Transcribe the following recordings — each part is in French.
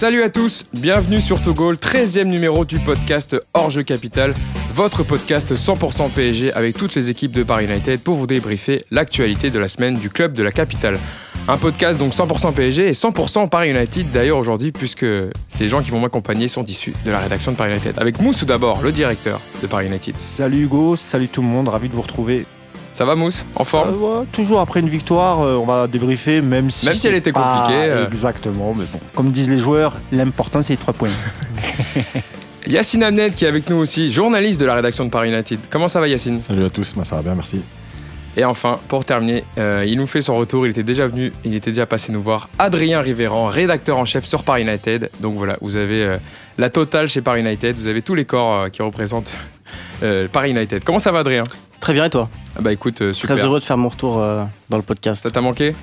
Salut à tous, bienvenue sur Togo, 13e numéro du podcast Hors Jeu Capital, votre podcast 100% PSG avec toutes les équipes de Paris United pour vous débriefer l'actualité de la semaine du club de la capitale. Un podcast donc 100% PSG et 100% Paris United d'ailleurs aujourd'hui puisque les gens qui vont m'accompagner sont issus de la rédaction de Paris United. Avec Moussou d'abord, le directeur de Paris United. Salut Hugo, salut tout le monde, ravi de vous retrouver. Ça va Mousse En forme ouais, Toujours après une victoire, euh, on va débriefer, même si. Même si elle était compliquée, euh. Exactement, mais bon. Comme disent les joueurs, l'important c'est les trois points. Yacine Amned qui est avec nous aussi, journaliste de la rédaction de Paris United. Comment ça va Yacine Salut à tous, moi ça va bien, merci. Et enfin, pour terminer, euh, il nous fait son retour. Il était déjà venu, il était déjà passé nous voir. Adrien Rivéran, rédacteur en chef sur Paris United. Donc voilà, vous avez euh, la totale chez Paris United. Vous avez tous les corps euh, qui représentent euh, Paris United. Comment ça va, Adrien? Très bien et toi Ah Bah écoute, euh, super. Très heureux de faire mon retour euh, dans le podcast. Ça t'a manqué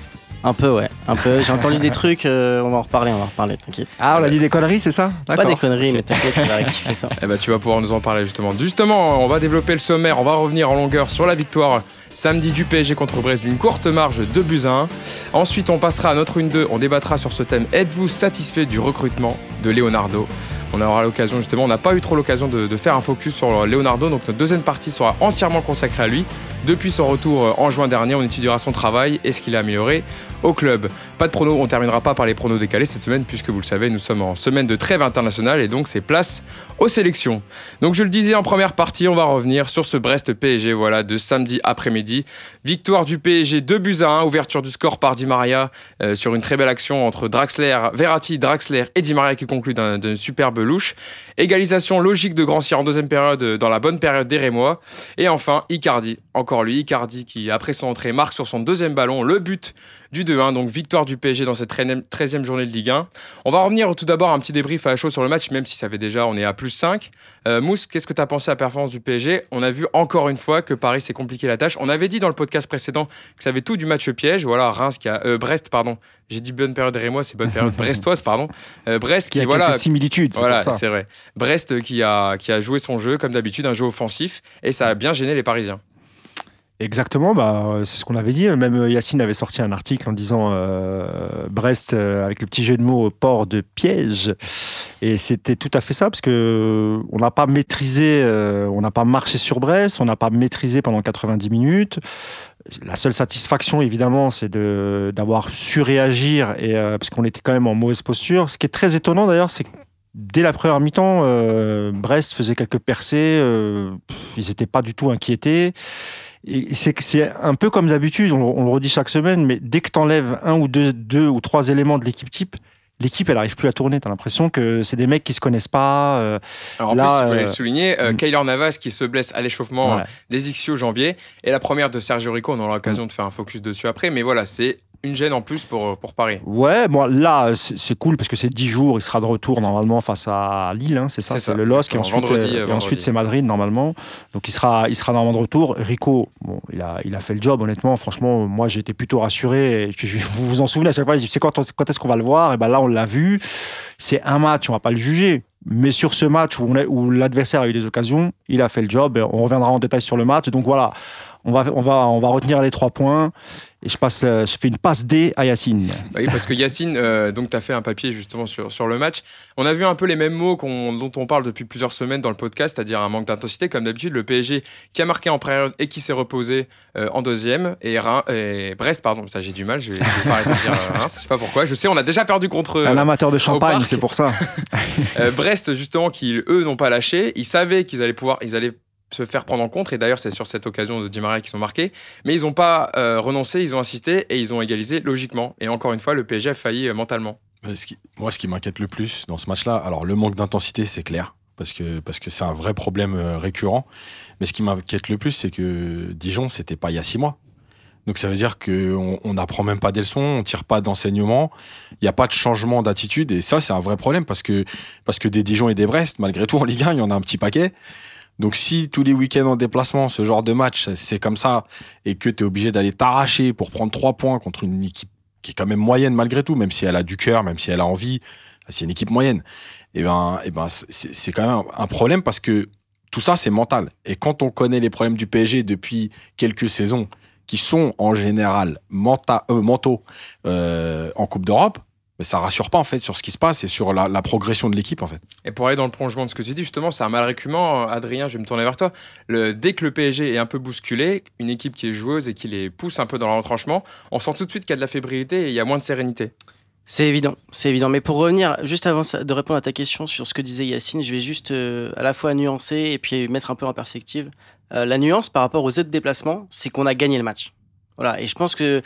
Un peu ouais, un peu. J'ai entendu des trucs, euh, on va en reparler, on va en reparler, t'inquiète. Ah, on a dit des conneries, c'est ça? Pas des conneries, mais t'inquiète, on va rectifier ça. Eh bah tu vas pouvoir nous en parler justement. Justement, on va développer le sommaire. On va revenir en longueur sur la victoire samedi du PSG contre Brest d'une courte marge de buts à 1. Ensuite, on passera à notre 1-2. On débattra sur ce thème. Êtes-vous satisfait du recrutement de Leonardo? On aura l'occasion justement, on n'a pas eu trop l'occasion de, faire un focus sur Leonardo, donc notre deuxième partie sera entièrement consacrée à lui. Depuis son retour euh, en juin dernier, on étudiera son travail et ce qu'il a amélioré au club. Pas de pronos, on terminera pas par les pronos décalés cette semaine puisque vous le savez, nous sommes en semaine de trêve internationale et donc c'est place aux sélections. Donc je le disais en première partie, on va revenir sur ce Brest PSG voilà de samedi après-midi. Victoire du PSG 2 buts à 1, ouverture du score par Di Maria euh, sur une très belle action entre Draxler, Verratti, Draxler et Di Maria qui conclut d'un d'un louche. Égalisation logique de Grand en deuxième période euh, dans la bonne période des Rémois. Et enfin Icardi, encore lui, Icardi qui après son entrée marque sur son deuxième ballon le but du 2-1, donc victoire du PSG dans cette 13e journée de Ligue 1. On va revenir tout d'abord un petit débrief à chaud sur le match, même si ça fait déjà, on est à plus 5. Euh, Mousse, qu'est-ce que tu as pensé à la performance du PSG On a vu encore une fois que Paris s'est compliqué la tâche. On avait dit dans le podcast précédent que ça avait tout du match piège. Voilà, Reims qui a. euh, Brest, pardon. J'ai dit bonne période Rémois, c'est bonne période brestoise, pardon. Euh, Brest Qui qui, a voilà. c'est Voilà, c'est vrai. Brest qui a, qui a joué son jeu, comme d'habitude, un jeu offensif, et ça a bien gêné les Parisiens. Exactement, bah, euh, c'est ce qu'on avait dit. Même euh, Yacine avait sorti un article en disant euh, Brest, avec le petit jeu de mots, port de piège. Et c'était tout à fait ça, parce que on n'a pas maîtrisé, on n'a pas marché sur Brest, on n'a pas maîtrisé pendant 90 minutes. La seule satisfaction, évidemment, c'est d'avoir su réagir, et, parce qu'on était quand même en mauvaise posture. Ce qui est très étonnant d'ailleurs, c'est que dès la première mi-temps, Brest faisait quelques percées, ils n'étaient pas du tout inquiétés. C'est que c'est un peu comme d'habitude, on, on le redit chaque semaine, mais dès que tu enlèves un ou deux, deux ou trois éléments de l'équipe type, l'équipe, elle arrive plus à tourner. Tu as l'impression que c'est des mecs qui se connaissent pas. euh, Alors en Là, plus, il fallait euh, le souligner, euh, mm. Keylor Navas qui se blesse à l'échauffement ouais. euh, des ischio-jambiers, et la première de Sergio Rico, on aura l'occasion de faire un focus dessus après, mais voilà, c'est une gêne en plus pour, pour Paris. Ouais, bon, là, c'est cool parce que c'est 10 jours, il sera de retour normalement face à Lille, hein, c'est ça, C'est le LOSC, et ensuite, Vendredi, euh, euh, et vendredi. ensuite c'est Madrid normalement. Donc il sera, il sera normalement de retour. Rico, bon, il a, il a fait le job, honnêtement, franchement, moi été plutôt rassuré. Et je- je- vous vous en souvenez à chaque fois, je quand, quand est-ce qu'on va le voir? Et ben là, on l'a vu. C'est un match, on va pas le juger. Mais sur ce match où, on où l'adversaire a eu des occasions, il a fait le job. On reviendra en détail sur le match. Donc voilà, on va, on va, on va retenir les trois points. Et je passe, euh, je fais une passe D à Yacine. Bah oui, parce que Yacine, euh, donc tu as fait un papier justement sur, sur le match. On a vu un peu les mêmes mots dont on parle depuis plusieurs semaines dans le podcast, c'est-à-dire un manque d'intensité, comme d'habitude. Le PSG qui a marqué en première et qui s'est reposé euh, en deuxième. Et, Brest, pardon, ça j'ai du mal, je vais, je vais pas arrêter de dire Reims, je sais pas pourquoi. Je sais, on a déjà perdu contre un amateur de champagne, c'est pour ça. Brest, justement, qui eux n'ont pas lâché. Ils savaient qu'ils allaient pouvoir, ils allaient se faire prendre en compte. Et d'ailleurs, c'est sur cette occasion de Di Maria qu'ils sont marqués. Mais ils n'ont pas euh, renoncé, ils ont insisté et ils ont égalisé logiquement. Et encore une fois, le PSG a failli euh, mentalement. Euh, moi, ce qui m'inquiète le plus dans ce match-là, alors le manque d'intensité, c'est clair, parce que parce que c'est un vrai problème récurrent. Mais ce qui m'inquiète le plus, c'est que Dijon, c'était pas il y a six mois. Donc ça veut dire qu'on on n'apprend même pas des leçons, on tire pas d'enseignement, il n'y a pas de changement d'attitude. Et ça, c'est un vrai problème parce que, parce que des Dijon et des Brest, malgré tout, en Ligue 1, il y en a un petit paquet. Donc si tous les week-ends en déplacement, ce genre de match, c'est comme ça, et que tu es obligé d'aller t'arracher pour prendre trois points contre une équipe qui est quand même moyenne malgré tout, même si elle a du cœur, même si elle a envie, c'est une équipe moyenne, et ben, et ben c'est quand même un problème parce que tout ça, c'est mental. Et quand on connaît les problèmes du PSG depuis quelques saisons, qui sont en général euh, mentaux euh, en Coupe d'Europe, mais ça rassure pas en fait sur ce qui se passe et sur la, la progression de l'équipe en fait. Et pour aller dans le prolongement de ce que tu dis, justement, c'est un mal récurrent. Adrien, je vais me tourner vers toi. Le, dès que le PSG est un peu bousculé, une équipe qui est joueuse et qui les pousse un peu dans le retranchement, on sent tout de suite qu'il y a de la fébrilité et il y a moins de sérénité. C'est évident, c'est évident. Mais pour revenir, juste avant de répondre à ta question sur ce que disait Yacine, je vais juste euh, à la fois nuancer et puis mettre un peu en perspective. Euh, la nuance par rapport aux autres déplacements, c'est qu'on a gagné le match. Voilà, et je pense que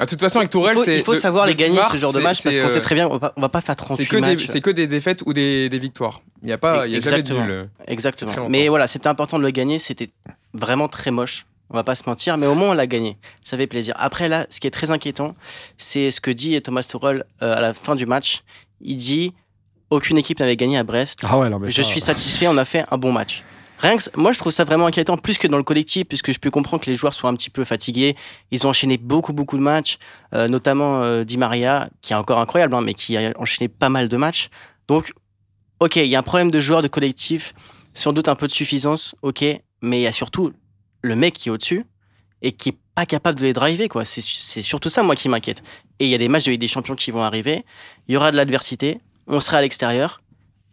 Ah, De toute façon, avec Tourelle, il faut, c'est. il faut de- savoir les gagner mars, ce genre de c'est- match parce qu'on sait euh, très bien, on va, on va pas faire 38 C'est que, des, matchs. c'est que des défaites ou des, des victoires. Il n'y a pas, il y a jamais de Exactement. nul. Exactement. Très longtemps. Mais voilà, c'était important de le gagner. C'était vraiment très moche. On va pas se mentir, mais au moins on l'a gagné. Ça fait plaisir. Après là, ce qui est très inquiétant, c'est ce que dit Thomas Tuchel euh, à la fin du match. Il dit aucune équipe n'avait gagné à Brest. Ah ouais, non, mais Je ça- suis satisfait, on a fait un bon match. Rien que moi, je trouve ça vraiment inquiétant, plus que dans le collectif, puisque je peux comprendre que les joueurs soient un petit peu fatigués. Ils ont enchaîné beaucoup, beaucoup de matchs, euh, notamment euh, Di Maria, qui est encore incroyable, hein, mais qui a enchaîné pas mal de matchs. Donc, ok, il y a un problème de joueurs, de collectif, sans doute un peu de suffisance, ok, mais il y a surtout le mec qui est au-dessus et qui est pas capable de les driver, quoi. C'est surtout ça, moi, qui m'inquiète. Et il y a des matchs de Ligue des Champions qui vont arriver, il y aura de l'adversité, on sera à l'extérieur,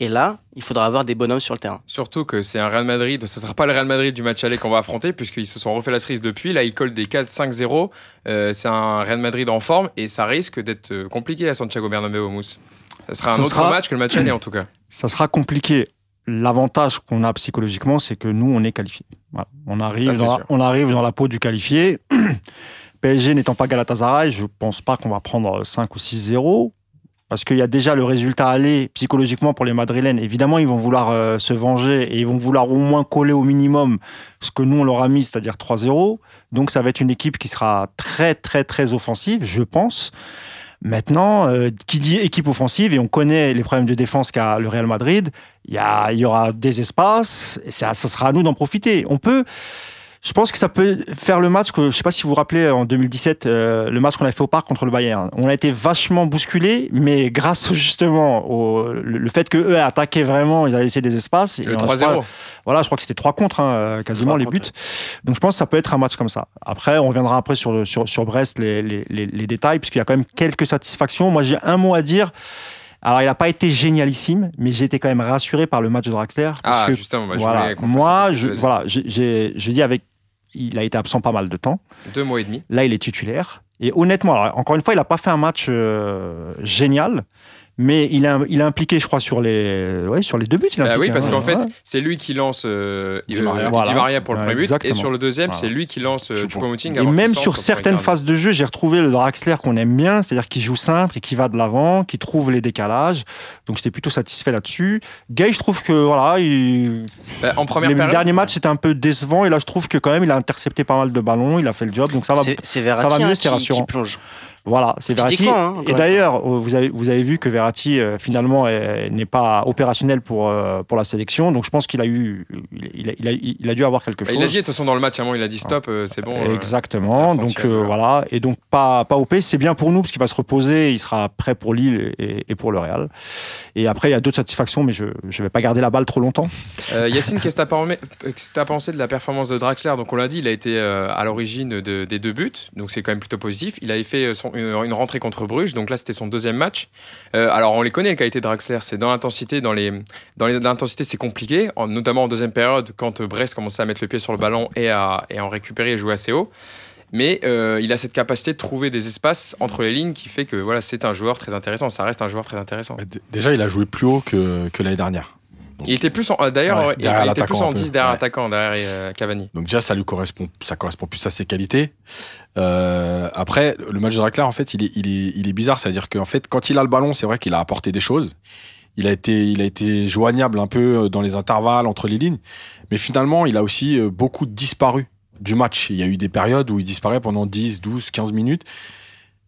et là, il faudra avoir des bonhommes sur le terrain. Surtout que c'est un Real Madrid, ce ne sera pas le Real Madrid du match aller qu'on va affronter, puisqu'ils se sont refait la cerise depuis. Là, ils collent des 4-5-0. Euh, c'est un Real Madrid en forme et ça risque d'être euh, compliqué à Santiago Bernabéu, Mousse. Ça sera un autre sera- match que le match aller, en tout cas. ça sera compliqué. L'avantage qu'on a psychologiquement, c'est que nous, on est qualifié. Voilà. On, arrive Ça, dans la, on arrive dans la peau du qualifié. PSG n'étant pas Galatasaray, je pense pas qu'on va prendre 5 ou 6-0. Parce qu'il y a déjà le résultat aller psychologiquement pour les Madrilènes. Évidemment, ils vont vouloir euh, se venger et ils vont vouloir au moins coller au minimum ce que nous, on leur a mis, c'est-à-dire 3-0. Donc, ça va être une équipe qui sera très, très, très offensive, je pense. Maintenant, euh, qui dit équipe offensive, et on connaît les problèmes de défense qu'a le Real Madrid, il y, aura des espaces, et ça, ça sera à nous d'en profiter. On peut, je pense que ça peut faire le match que, je sais pas si vous vous rappelez, en 2017, euh, le match qu'on a fait au parc contre le Bayern. On a été vachement bousculé, mais grâce justement au le, fait que eux attaquaient vraiment, ils avaient laissé des espaces. et Le on a- je crois- 3-0. voilà, je crois que c'était 3 contre, hein, euh, quasiment les contre, buts. Donc je pense que ça peut être un match comme ça. Après, on reviendra après sur, sur, sur Brest, les, les, les, les détails, puisqu'il y a quand même quelques satisfactions. Moi, j'ai un mot à dire. Alors, il n'a pas été génialissime, mais j'ai été quand même rassuré par le match de Draxler. parce Ah, que, justement, bah, je voilà, moi, je, voilà, j'ai- j'ai je dis avec. Il a été absent pas mal de temps. Deux mois et demi. Là, il est titulaire. Et honnêtement, alors, encore une fois, il n'a pas fait un match euh, génial, mais il a, il a impliqué, je crois, sur les, ouais, sur les deux buts. il a Bah impliqué, oui, parce hein, qu'en fait, c'est lui qui lance euh, Di euh, Maria. Di Voilà. Maria pour le Ouais, premier but. Et sur le deuxième, Voilà. c'est lui qui lance euh, Choupo. Choupo-Moting. Et même sur certaines phases de jeu, j'ai retrouvé le Draxler qu'on aime bien, c'est-à-dire qui joue simple et qui va de l'avant, qui trouve les décalages. Donc j'étais plutôt satisfait là-dessus. Gay, je trouve que voilà, il... Bah, en première les période. derniers matchs c'était un peu décevant et là je trouve que quand même il a intercepté pas mal de ballons, il a fait le job, donc ça va. Ça va mieux, hein, c'est rassurant. qui plonge. Voilà, c'est Verratti. Hein, et d'ailleurs, euh, vous avez, vous avez vu que Verratti euh, finalement est- n'est pas opérationnel pour, euh, pour la sélection, donc je pense qu'il a eu, il, a, il a- il a dû avoir quelque Bah, chose. il a dit, de toute façon, dans le match, à un moment, il a dit stop, euh, c'est bon. Exactement. Donc euh, voilà. Et donc pas pas OP, c'est bien pour nous parce qu'il va se reposer, il sera prêt pour Lille et, et pour le Real. Et après il y a d'autres satisfactions, mais je je vais pas garder la balle trop longtemps. Euh, Yacine, qu'est-ce que tu as, pensé de la performance de Draxler? Donc, on l'a dit, il a été euh, à l'origine de- des deux buts, donc c'est quand même plutôt positif. Il avait fait son- une, rentrée contre Bruges, donc là, c'était son deuxième match. Euh, alors, on les connaît, les qualités de Draxler, c'est dans l'intensité, dans les, dans c'est compliqué, en- notamment en deuxième période, quand euh, Brest commençait à mettre le pied sur le ballon et à, et à en récupérer et jouer assez haut. Mais euh, il a cette capacité de trouver des espaces entre les lignes qui fait que voilà, c'est un joueur très intéressant. Ça reste un joueur très intéressant. Déjà, il a joué plus haut que, que l'année dernière. Donc, Il était plus en, euh, d'ailleurs, Ouais, il, était plus en un peu. 10 derrière Ouais. l'attaquant, derrière euh, Cavani. donc déjà, ça lui correspond, ça correspond plus à ses qualités. Euh, après, le match de Draxler, en fait, il est, il est, il est bizarre. C'est-à-dire qu'en fait, quand il a le ballon, c'est vrai qu'il a apporté des choses. Il a été, il a été joignable un peu dans les intervalles entre les lignes, mais finalement, il a aussi beaucoup disparu du match. Il y a eu des périodes où il disparaît pendant 10, 12, 15 minutes.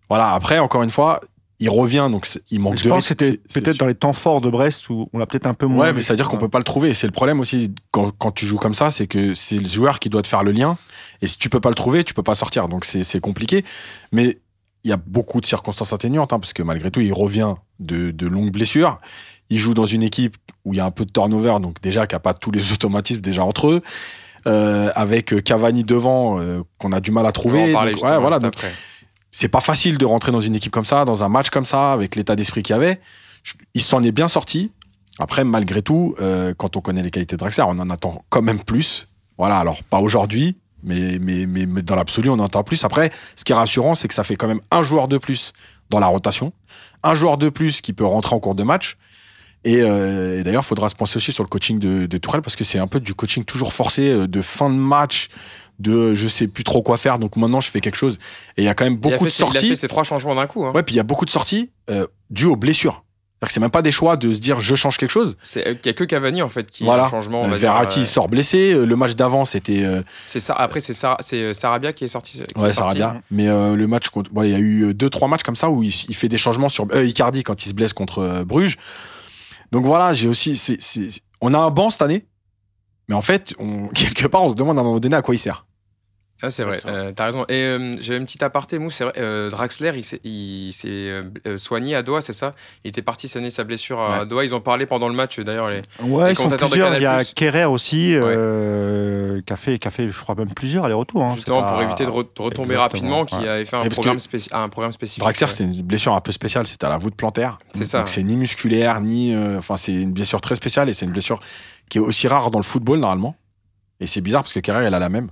Voilà. Après, encore une fois, il revient, donc il manque Je de pense rythme. c'était peut-être dans les temps forts de Brest où on l'a peut-être un peu moins. Ouais, mais c'est à dire qu'on peut pas le trouver. C'est le problème aussi quand, quand tu joues comme ça, c'est que c'est le joueur qui doit te faire le lien. Et si tu peux pas le trouver, tu peux pas sortir. Donc c'est c'est compliqué. Mais il y a beaucoup de circonstances atténuantes, hein, parce que malgré tout, il revient de, de longues blessures. Il joue dans une équipe où il y a un peu de turnover, donc déjà qui a pas tous les automatismes déjà entre eux. Euh, avec Cavani devant, euh, qu'on a du mal à On va trouver. en parler Donc, ouais, voilà, juste donc après. C'est pas facile de rentrer dans une équipe comme ça, dans un match comme ça, avec l'état d'esprit qu'il y avait. Il s'en est bien sorti. Après, malgré tout, euh, quand on connaît les qualités de Draxler, on en attend quand même plus. Voilà, alors pas aujourd'hui, mais, mais, mais, mais dans l'absolu, on en attend plus. Après, ce qui est rassurant, c'est que ça fait quand même un joueur de plus dans la rotation, un joueur de plus qui peut rentrer en cours de match. Et, euh, d'ailleurs, il faudra se penser aussi sur le coaching de, de Tourelle parce que c'est un peu du coaching toujours forcé, euh, de fin de match, de je sais plus trop quoi faire, donc maintenant je fais quelque chose. Et il y a quand même beaucoup fait de ses- Il a sorties. fait ces trois changements d'un coup. hein. Ouais, puis il y a beaucoup de sorties euh, dues aux blessures. C'est-à-dire que c'est même pas des choix de se dire je change quelque chose. C'est il y a que Cavani en fait qui Voilà. a un changement. On Euh, va Verratti dire, euh, sort blessé. Euh, Le match d'avant, c'était euh, c'est ça. Après c'est Sar- c'est euh, Sarabia qui est sorti. qui est ouais, sorti. Sarabia. Mais euh, le match contre, il y a eu euh, deux trois matchs comme ça où il, il fait des changements sur euh, Icardi quand il se blesse contre euh, Bruges. Donc voilà, j'ai aussi, on a un banc cette année, mais en fait, quelque part, on se demande à un moment donné à quoi il sert. Ah, c'est vrai, euh, t'as raison. Et euh, j'avais une petite aparté, Mou, c'est vrai, euh, Draxler, il s'est euh, euh, soigné à Doha, c'est ça? Il était parti saigner sa blessure à Ouais. Doha. Ils ont parlé pendant le match, d'ailleurs. Les... Ouais, Les ils sont commentateurs de plusieurs. Il y a. Kerrer aussi, qui, a fait, qui a fait, je crois, même plusieurs allers-retours. hein. Justement, C'est pour pas- éviter de, re- de retomber Exactement, rapidement, qui avait fait un programme, un programme spécifique. Draxler, c'était une blessure un peu spéciale. C'était à la voûte plantaire. C'est ça. Donc c'est ni musculaire, ni. Enfin, c'est une blessure très spéciale et c'est une blessure qui est aussi rare dans le football normalement. Et c'est bizarre parce que Carrère, elle a la même.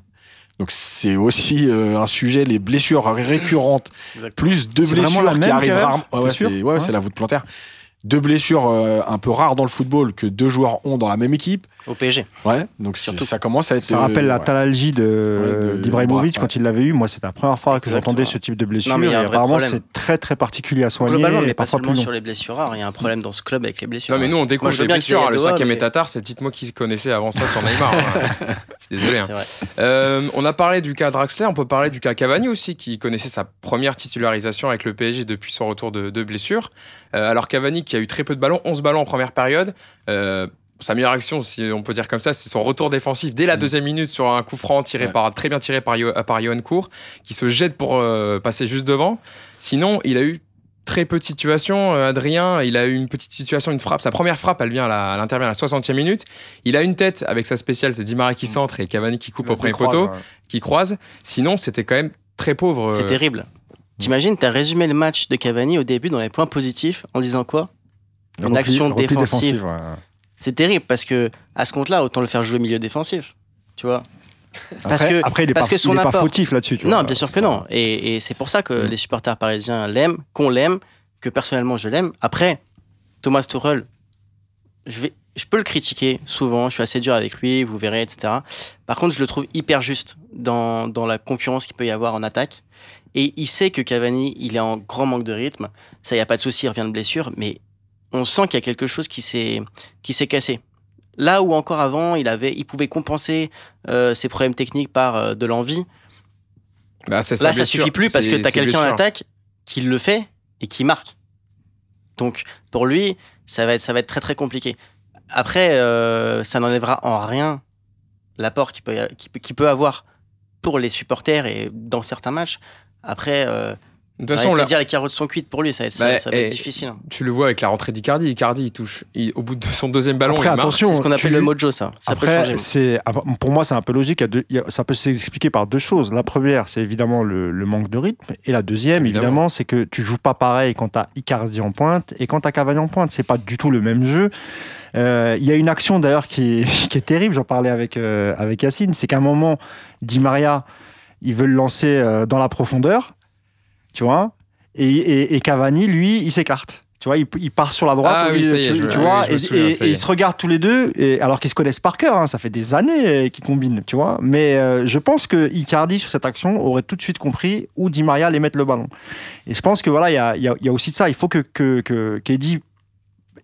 Donc c'est aussi euh, un sujet, les blessures récurrentes, plus deux blessures la qui arrivent rarement. Ouais, T'es ouais, sûr c'est ouais, Ouais. c'est la voûte plantaire. Deux blessures euh, un peu rares dans le football que deux joueurs ont dans la même équipe. Au PSG. Ouais, donc c'est- Surtout. ça commence à être. Ça rappelle euh, la ouais. talalgie de- Ouais, de- d'Ibrahimovic quand il l'avait eu. Moi, c'était la première fois que j'entendais ce type de blessure. Non, mais il y a un et vrai apparemment, c'est très très particulier à soigner. Globalement, mais et pas seulement sur les blessures rares. Il y a un problème dans ce club avec les blessures. Non, mais nous, on découvre qu'il blessures. Le cinquième mais- étatar, c'est dites-moi qui connaissait avant ça sur Neymar. hein. Je suis désolé. hein. C'est. Euh, on a parlé du cas Draxler, on peut parler du cas Cavani aussi, qui connaissait sa première titularisation avec le PSG depuis son retour de, de blessure. Euh, alors Cavani, qui a eu très peu de ballons, 11 ballons en première période. Euh, sa meilleure action, si on peut dire comme ça, c'est son retour défensif dès la deuxième minute sur un coup franc tiré Ouais. par, très bien tiré par, Yo- par Johan Cour, qui se jette pour euh, passer juste devant. Sinon, il a eu très peu de situations. Euh, Adrien, il a eu une petite situation, une frappe. Sa première frappe, elle vient à la- elle intervient à la 60e minute. Il a une tête avec sa spéciale, c'est Di Maria qui centre et Cavani qui coupe au premier poteau qui croisent. Sinon, c'était quand même très pauvre. C'est euh, terrible. T'imagines, t'as résumé le match de Cavani au début dans les points positifs en disant quoi? Une action défensive. ouais. C'est terrible parce que à ce compte-là, autant le faire jouer milieu défensif. Tu vois Parce Après, que- après, il est parce pas, que son il est pas apport- fautif là-dessus. tu Non, vois. bien sûr que non. Et, et c'est pour ça que Mm. les supporters parisiens l'aiment, qu'on l'aime, que personnellement je l'aime. Après, Thomas Tuchel, je, vais, je peux le critiquer souvent, je suis assez dur avec lui, vous verrez, etc. Par contre, je le trouve hyper juste dans, dans la concurrence qu'il peut y avoir en attaque. Et il sait que Cavani, il est en grand manque de rythme. Ça, il n'y a pas de souci, il revient de blessure. Mais on sent qu'il y a quelque chose qui s'est qui s'est cassé. Là où encore avant, il, avait, il pouvait compenser euh, ses problèmes techniques par euh, de l'envie. bah, Là, ça blessure. suffit plus parce que tu as quelqu'un en attaque qui le fait et qui marque. Donc, pour lui, ça va être, ça va être très très compliqué. Après, euh, ça n'enlèvera en rien l'apport qu'il peut, peut, avoir pour les supporters et dans certains matchs. Après, De toute façon, de là, dire les carottes sont cuites pour lui, ça, va être- ça- Bah, ça va être difficile. hein. tu le vois avec la rentrée d'Icardi. Icardi, il touche. il- au bout de son deuxième ballon, Après, il marque. attention, C'est ce qu'on appelle le mojo, ça. Ça peut Après, changer. c'est, pour moi, c'est un peu logique. Il y a deux- il y a- ça peut s'expliquer par deux choses. La première, c'est évidemment le, le manque de rythme. Et la deuxième, Évidemment. évidemment, c'est que tu joues pas pareil quand tu as Icardi en pointe et quand tu as Cavani en pointe. C'est pas du tout le même jeu. Euh, Il y a une action d'ailleurs qui est, qui est terrible. J'en parlais avec, euh, avec Yacine. C'est qu'à un moment, Di Maria, il veut le lancer euh, dans la profondeur. Tu vois et, et, et Cavani, lui, il s'écarte. Tu vois, il, il part sur la droite, Ah oui, est, tu, je- tu oui, vois, et, souviens, ils se regardent tous les deux, et, alors qu'ils se connaissent par cœur, hein, ça fait des années euh, qu'ils combinent, tu vois. Mais euh, je pense que Icardi, sur cette action, aurait tout de suite compris où Di Maria allait mettre le ballon. Et je pense que voilà, il y a, y a- il y a aussi de ça. Il faut que, que, que qu'Eddie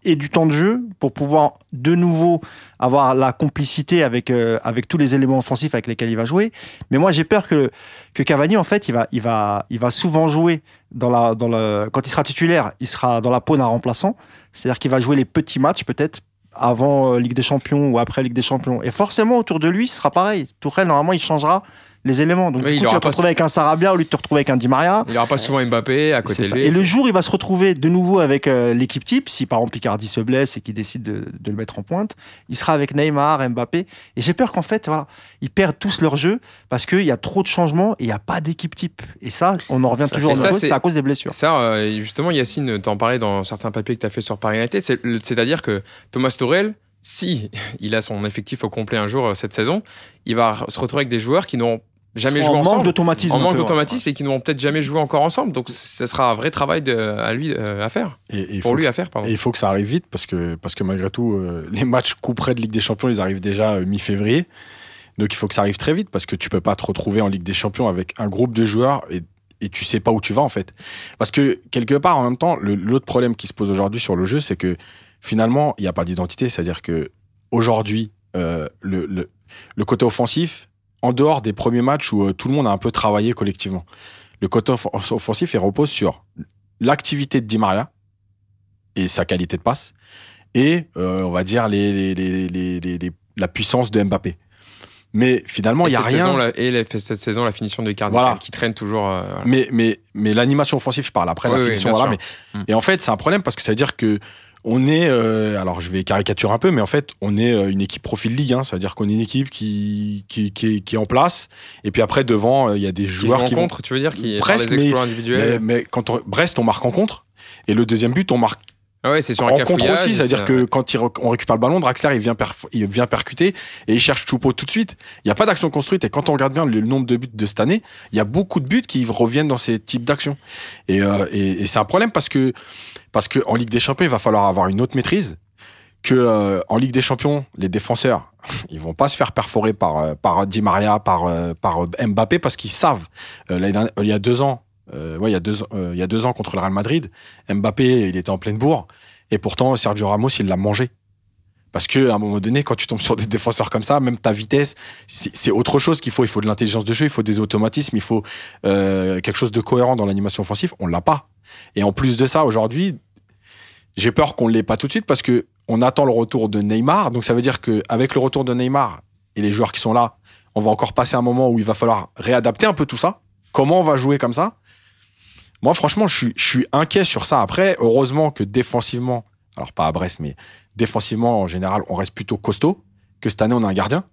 ait du temps de jeu pour pouvoir de nouveau avoir la complicité avec, euh, avec tous les éléments offensifs avec lesquels il va jouer. Mais moi, j'ai peur que, que Cavani, en fait, il va, il va, il va souvent jouer dans la, dans le, quand il sera titulaire, il sera dans la peau d'un remplaçant. C'est-à-dire qu'il va jouer les petits matchs, peut-être avant euh, Ligue des Champions ou après Ligue des Champions. Et forcément, autour de lui, ce sera pareil. Tourelle, normalement, il changera les éléments. Donc Oui, du coup, tu vas te retrouver avec un Sarabia au lieu de te retrouver avec un Di Maria. Il n'y aura pas souvent Mbappé à côté de lui. Et le jour il va se retrouver de nouveau avec euh, l'équipe type, si par exemple Icardi se blesse et qu'il décide de, de le mettre en pointe, il sera avec Neymar, Mbappé. Et j'ai peur qu'en fait, voilà, ils perdent tous leur jeu parce qu'il y a trop de changements et il n'y a pas d'équipe type. Et ça, on en revient Ça, toujours en c'est- ça, c'est- à cause des blessures. Ça, euh, justement, Yacine t'en parlait dans certains papiers que tu as fait sur Paris United. C'est- C'est-à-dire que Thomas Torel, si il a son effectif au complet un jour euh, cette saison, il va se retrouver avec des joueurs qui n'ont jamais en joué manque ensemble. d'automatisme. En manque d'automatisme et qui n'ont peut-être jamais joué encore ensemble. Donc, ce sera un vrai travail de- à lui euh, à faire. Et, Pour faut lui que- à faire, pardon. Et il faut que ça arrive vite parce que, parce que malgré tout, euh, les matchs couperets de Ligue des Champions, ils arrivent déjà euh, mi-février. Donc il faut que ça arrive très vite parce que tu peux pas te retrouver en Ligue des Champions avec un groupe de joueurs et, et tu sais pas où tu vas en fait. Parce que quelque part, en même temps, l'autre problème qui se pose aujourd'hui sur le jeu, c'est que finalement, il n'y a pas d'identité. C'est-à-dire que aujourd'hui, euh, le, le- le côté offensif, en dehors des premiers matchs où euh, tout le monde a un peu travaillé collectivement, le côté off- offensif, il repose sur l'activité de Di Maria et sa qualité de passe, et euh, on va dire les, les- les- la puissance de Mbappé. Mais finalement, il n'y a rien. saison, et la- cette saison, la finition de Icardi Voilà. qui traîne toujours. euh, voilà. Mais, mais, mais l'animation offensive, je parle après Oui, la oui, finition. bien voilà, mais, Mm. Et en fait, c'est un problème parce que ça veut dire que on est, euh, alors je vais caricaturer un peu, mais en fait, on est euh, une équipe profil Ligue 1. Ça veut dire qu'on est une équipe qui, qui, qui, est, qui est en place. Et puis après, devant, euh, il y a des joueurs qui vont. contre, tu veux dire, qui individuels. Mais, mais quand on- Brest, on marque en contre. Et le deuxième but, on marque Ah ouais, c'est sur un en contre aussi, c'est-à-dire c'est- que quand il on récupère le ballon, Draxler il vient, il vient percuter et il cherche Choupo tout de suite. Il n'y a pas d'action construite et quand on regarde bien le nombre de buts de cette année, il y a beaucoup de buts qui reviennent dans ces types d'actions. Et, euh, et- et c'est un problème parce que parce que en Ligue des Champions, il va falloir avoir une autre maîtrise. Que euh, en Ligue des Champions, les défenseurs, ils vont pas se faire perforer par euh, Di Maria, par euh, Mbappé parce qu'ils savent. Il y a deux ans, ouais, il y a deux il y a deux ans contre le Real Madrid, Mbappé, il était en pleine bourre. Et pourtant, Sergio Ramos, il l'a mangé. Parce que à un moment donné, quand tu tombes sur des défenseurs comme ça, même ta vitesse, c'est autre chose qu'il faut. Il faut de l'intelligence de jeu, il faut des automatismes, il faut quelque chose de cohérent dans l'animation offensive. On l'a pas. Et en plus de ça, aujourd'hui, j'ai peur qu'on ne l'ait pas tout de suite parce que on attend le retour de Neymar. Donc ça veut dire qu'avec le retour de Neymar et les joueurs qui sont là, on va encore passer un moment où il va falloir réadapter un peu tout ça. Comment on va jouer comme ça? Moi, franchement, je suis, je suis inquiet sur ça. Après, heureusement que défensivement, alors pas à Brest, mais défensivement, en général, on reste plutôt costaud, que cette année, on a un gardien.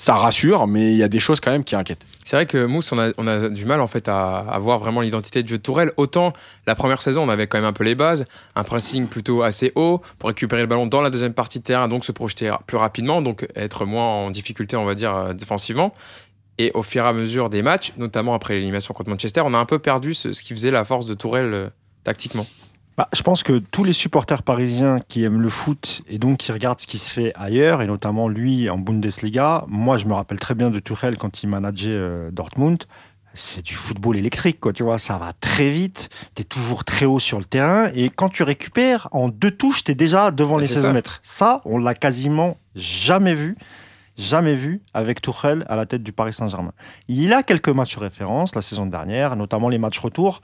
Ça rassure, mais il y a des choses quand même qui inquiètent. C'est vrai que Mousse, on a, du mal en fait à, à voir vraiment l'identité de jeu de Tourelle. Autant la première saison, on avait quand même un peu les bases, un pressing plutôt assez haut pour récupérer le ballon dans la deuxième partie de terrain, donc se projeter plus rapidement, donc être moins en difficulté, on va dire, euh, défensivement. Et au fur et à mesure des matchs, notamment après l'élimination contre Manchester, on a un peu perdu ce, ce qui faisait la force de Tourelle euh, tactiquement. Bah, je pense que tous les supporters parisiens qui aiment le foot et donc qui regardent ce qui se fait ailleurs, et notamment lui en Bundesliga, moi je me rappelle très bien de Tuchel quand il manageait euh, Dortmund. C'est du football électrique, quoi, tu vois, ça va très vite, tu es toujours très haut sur le terrain, et quand tu récupères, en deux touches, tu es déjà devant les c'est 16 ça. mètres. Ça, on l'a quasiment jamais vu, jamais vu avec Tuchel à la tête du Paris Saint-Germain. Il a quelques matchs de référence la saison dernière, notamment les matchs retour,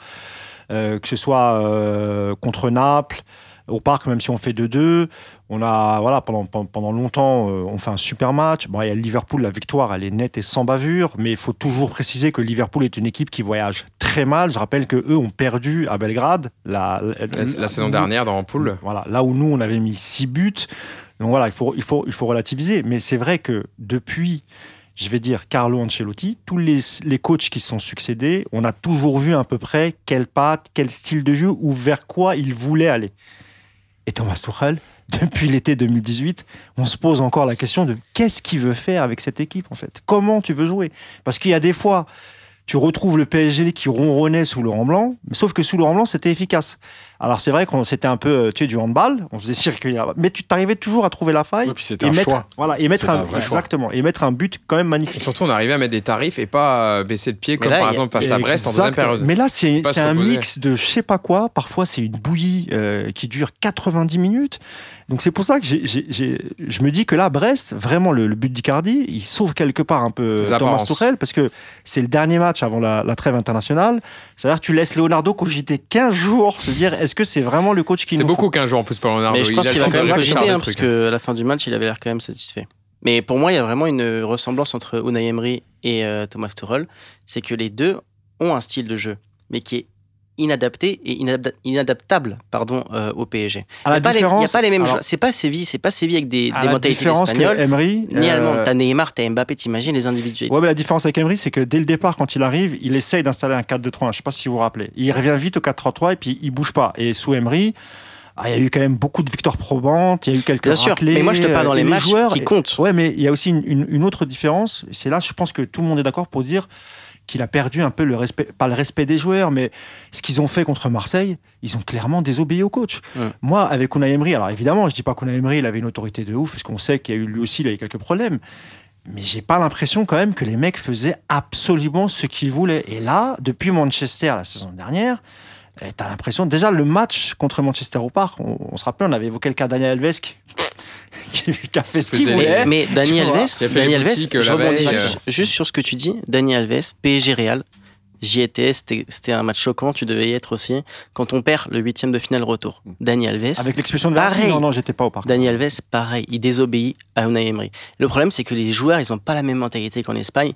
que ce soit euh, contre Naples, au parc, même si on fait 2-2. On a, voilà, pendant, pendant longtemps, euh, on fait un super match. Bon, il y a Liverpool, la victoire, elle est nette et sans bavure, mais il faut toujours préciser que Liverpool est une équipe qui voyage très mal. Je rappelle que eux ont perdu à Belgrade la, la- La, la saison dernière dans Poule. voilà, là où nous, on avait mis six buts. Donc voilà, il faut, il faut, il faut relativiser. Mais c'est vrai que depuis, je vais dire, Carlo Ancelotti, tous les, les coachs qui sont succédés, on a toujours vu à peu près quelle patte, quel style de jeu ou vers quoi il voulait aller. Et Thomas Tuchel, depuis l'été 2018, on se pose encore la question de qu'est-ce qu'il veut faire avec cette équipe en fait? Comment tu veux jouer? Parce qu'il y a des fois, tu retrouves le PSG qui ronronnait sous Laurent Blanc, sauf que sous Laurent Blanc, c'était efficace. Alors c'est vrai qu'on c'était un peu euh, tu sais, du handball, on faisait circuler, mais tu t'arrivais toujours à trouver la faille Ouais, puis c'était et un mettre, choix. voilà, et mettre un, un vrai choix. exactement, et mettre un but quand même Et magnifique. surtout, on arrivait à mettre des tarifs et pas euh, baisser le pied comme là, par exemple face à Brest en deuxième période. Mais là, c'est c'est un reposer. mix de je sais pas quoi. Parfois, c'est une bouillie euh, qui dure 90 minutes. Donc, c'est pour ça que j'ai- j'ai- j'ai- je me dis que là, Brest, vraiment, le, le but d'Icardi, il sauve quelque part un peu Les Thomas. Tuchel parce que c'est le dernier match avant la, la trêve internationale. C'est-à-dire tu laisses Leonardo cogiter 15 jours, se dire est-ce que c'est vraiment le coach qui C'est beaucoup qu'un jour en plus pour Leonardo. Mais je pense Il a qu'il temps quand de même des hein, parce qu'à la fin du match, il avait l'air quand même satisfait. Mais pour moi, il y a vraiment une ressemblance entre Unai Emery et euh, Thomas Tuchel. C'est que les deux ont un style de jeu, mais qui est inadapté et inadapta- inadaptable pardon, euh, au PSG. Il n'y a, pas les- a pas mêmes joueurs. C'est pas Séville, c'est pas Séville avec des, À des la mentalités espagnoles. Emery, Ni euh, allemand. T'as Neymar, t'as Mbappé, t'imagines les individuels. Ouais, mais la différence avec Emery, c'est que dès le départ, quand il arrive, il essaye d'installer un 4-2-3-1. Je sais pas si vous vous rappelez. Il revient vite au 4-3-3 et puis il bouge pas. Et sous Emery, ah, il y a eu quand même beaucoup de victoires probantes. Il y a eu quelques Bien sûr, raclés, mais moi je te parle dans euh, les matchs joueurs, qui comptent. Ouais, mais il y a aussi une, une- une autre différence. C'est là, je pense que tout le monde est d'accord pour dire qu'il a perdu un peu le respect, pas le respect des joueurs, mais ce qu'ils ont fait contre Marseille, ils ont clairement désobéi au coach. Ouais. Moi, avec Unai Emery, alors évidemment, je dis pas qu'Unai Emery, il avait une autorité de ouf, parce qu'on sait qu'il y a eu lui aussi, il a eu quelques problèmes. Mais j'ai pas l'impression quand même que les mecs faisaient absolument ce qu'ils voulaient. Et là, depuis Manchester la saison dernière, t'as l'impression. Déjà, le match contre Manchester au parc, on, on se rappelle, on avait évoqué le cas Daniel Alves qui, qui- qui a fait ce qu'il voulait. Mais Dani tu vois, Alves, il a fait Dani les Alves, boutiques, je la rebondis juste, juste sur ce que tu dis. Dani Alves, PSG Real, j'y étais, c'était un match choquant, tu devais y être aussi. Quand on perd le huitième de finale retour, Dani Alves, Avec l'expulsion de Pareil. non, non, j'étais pas au parc. Dani Alves, pareil, il désobéit à Unai Emery. Le problème, c'est que les joueurs, ils n'ont pas la même mentalité qu'en Espagne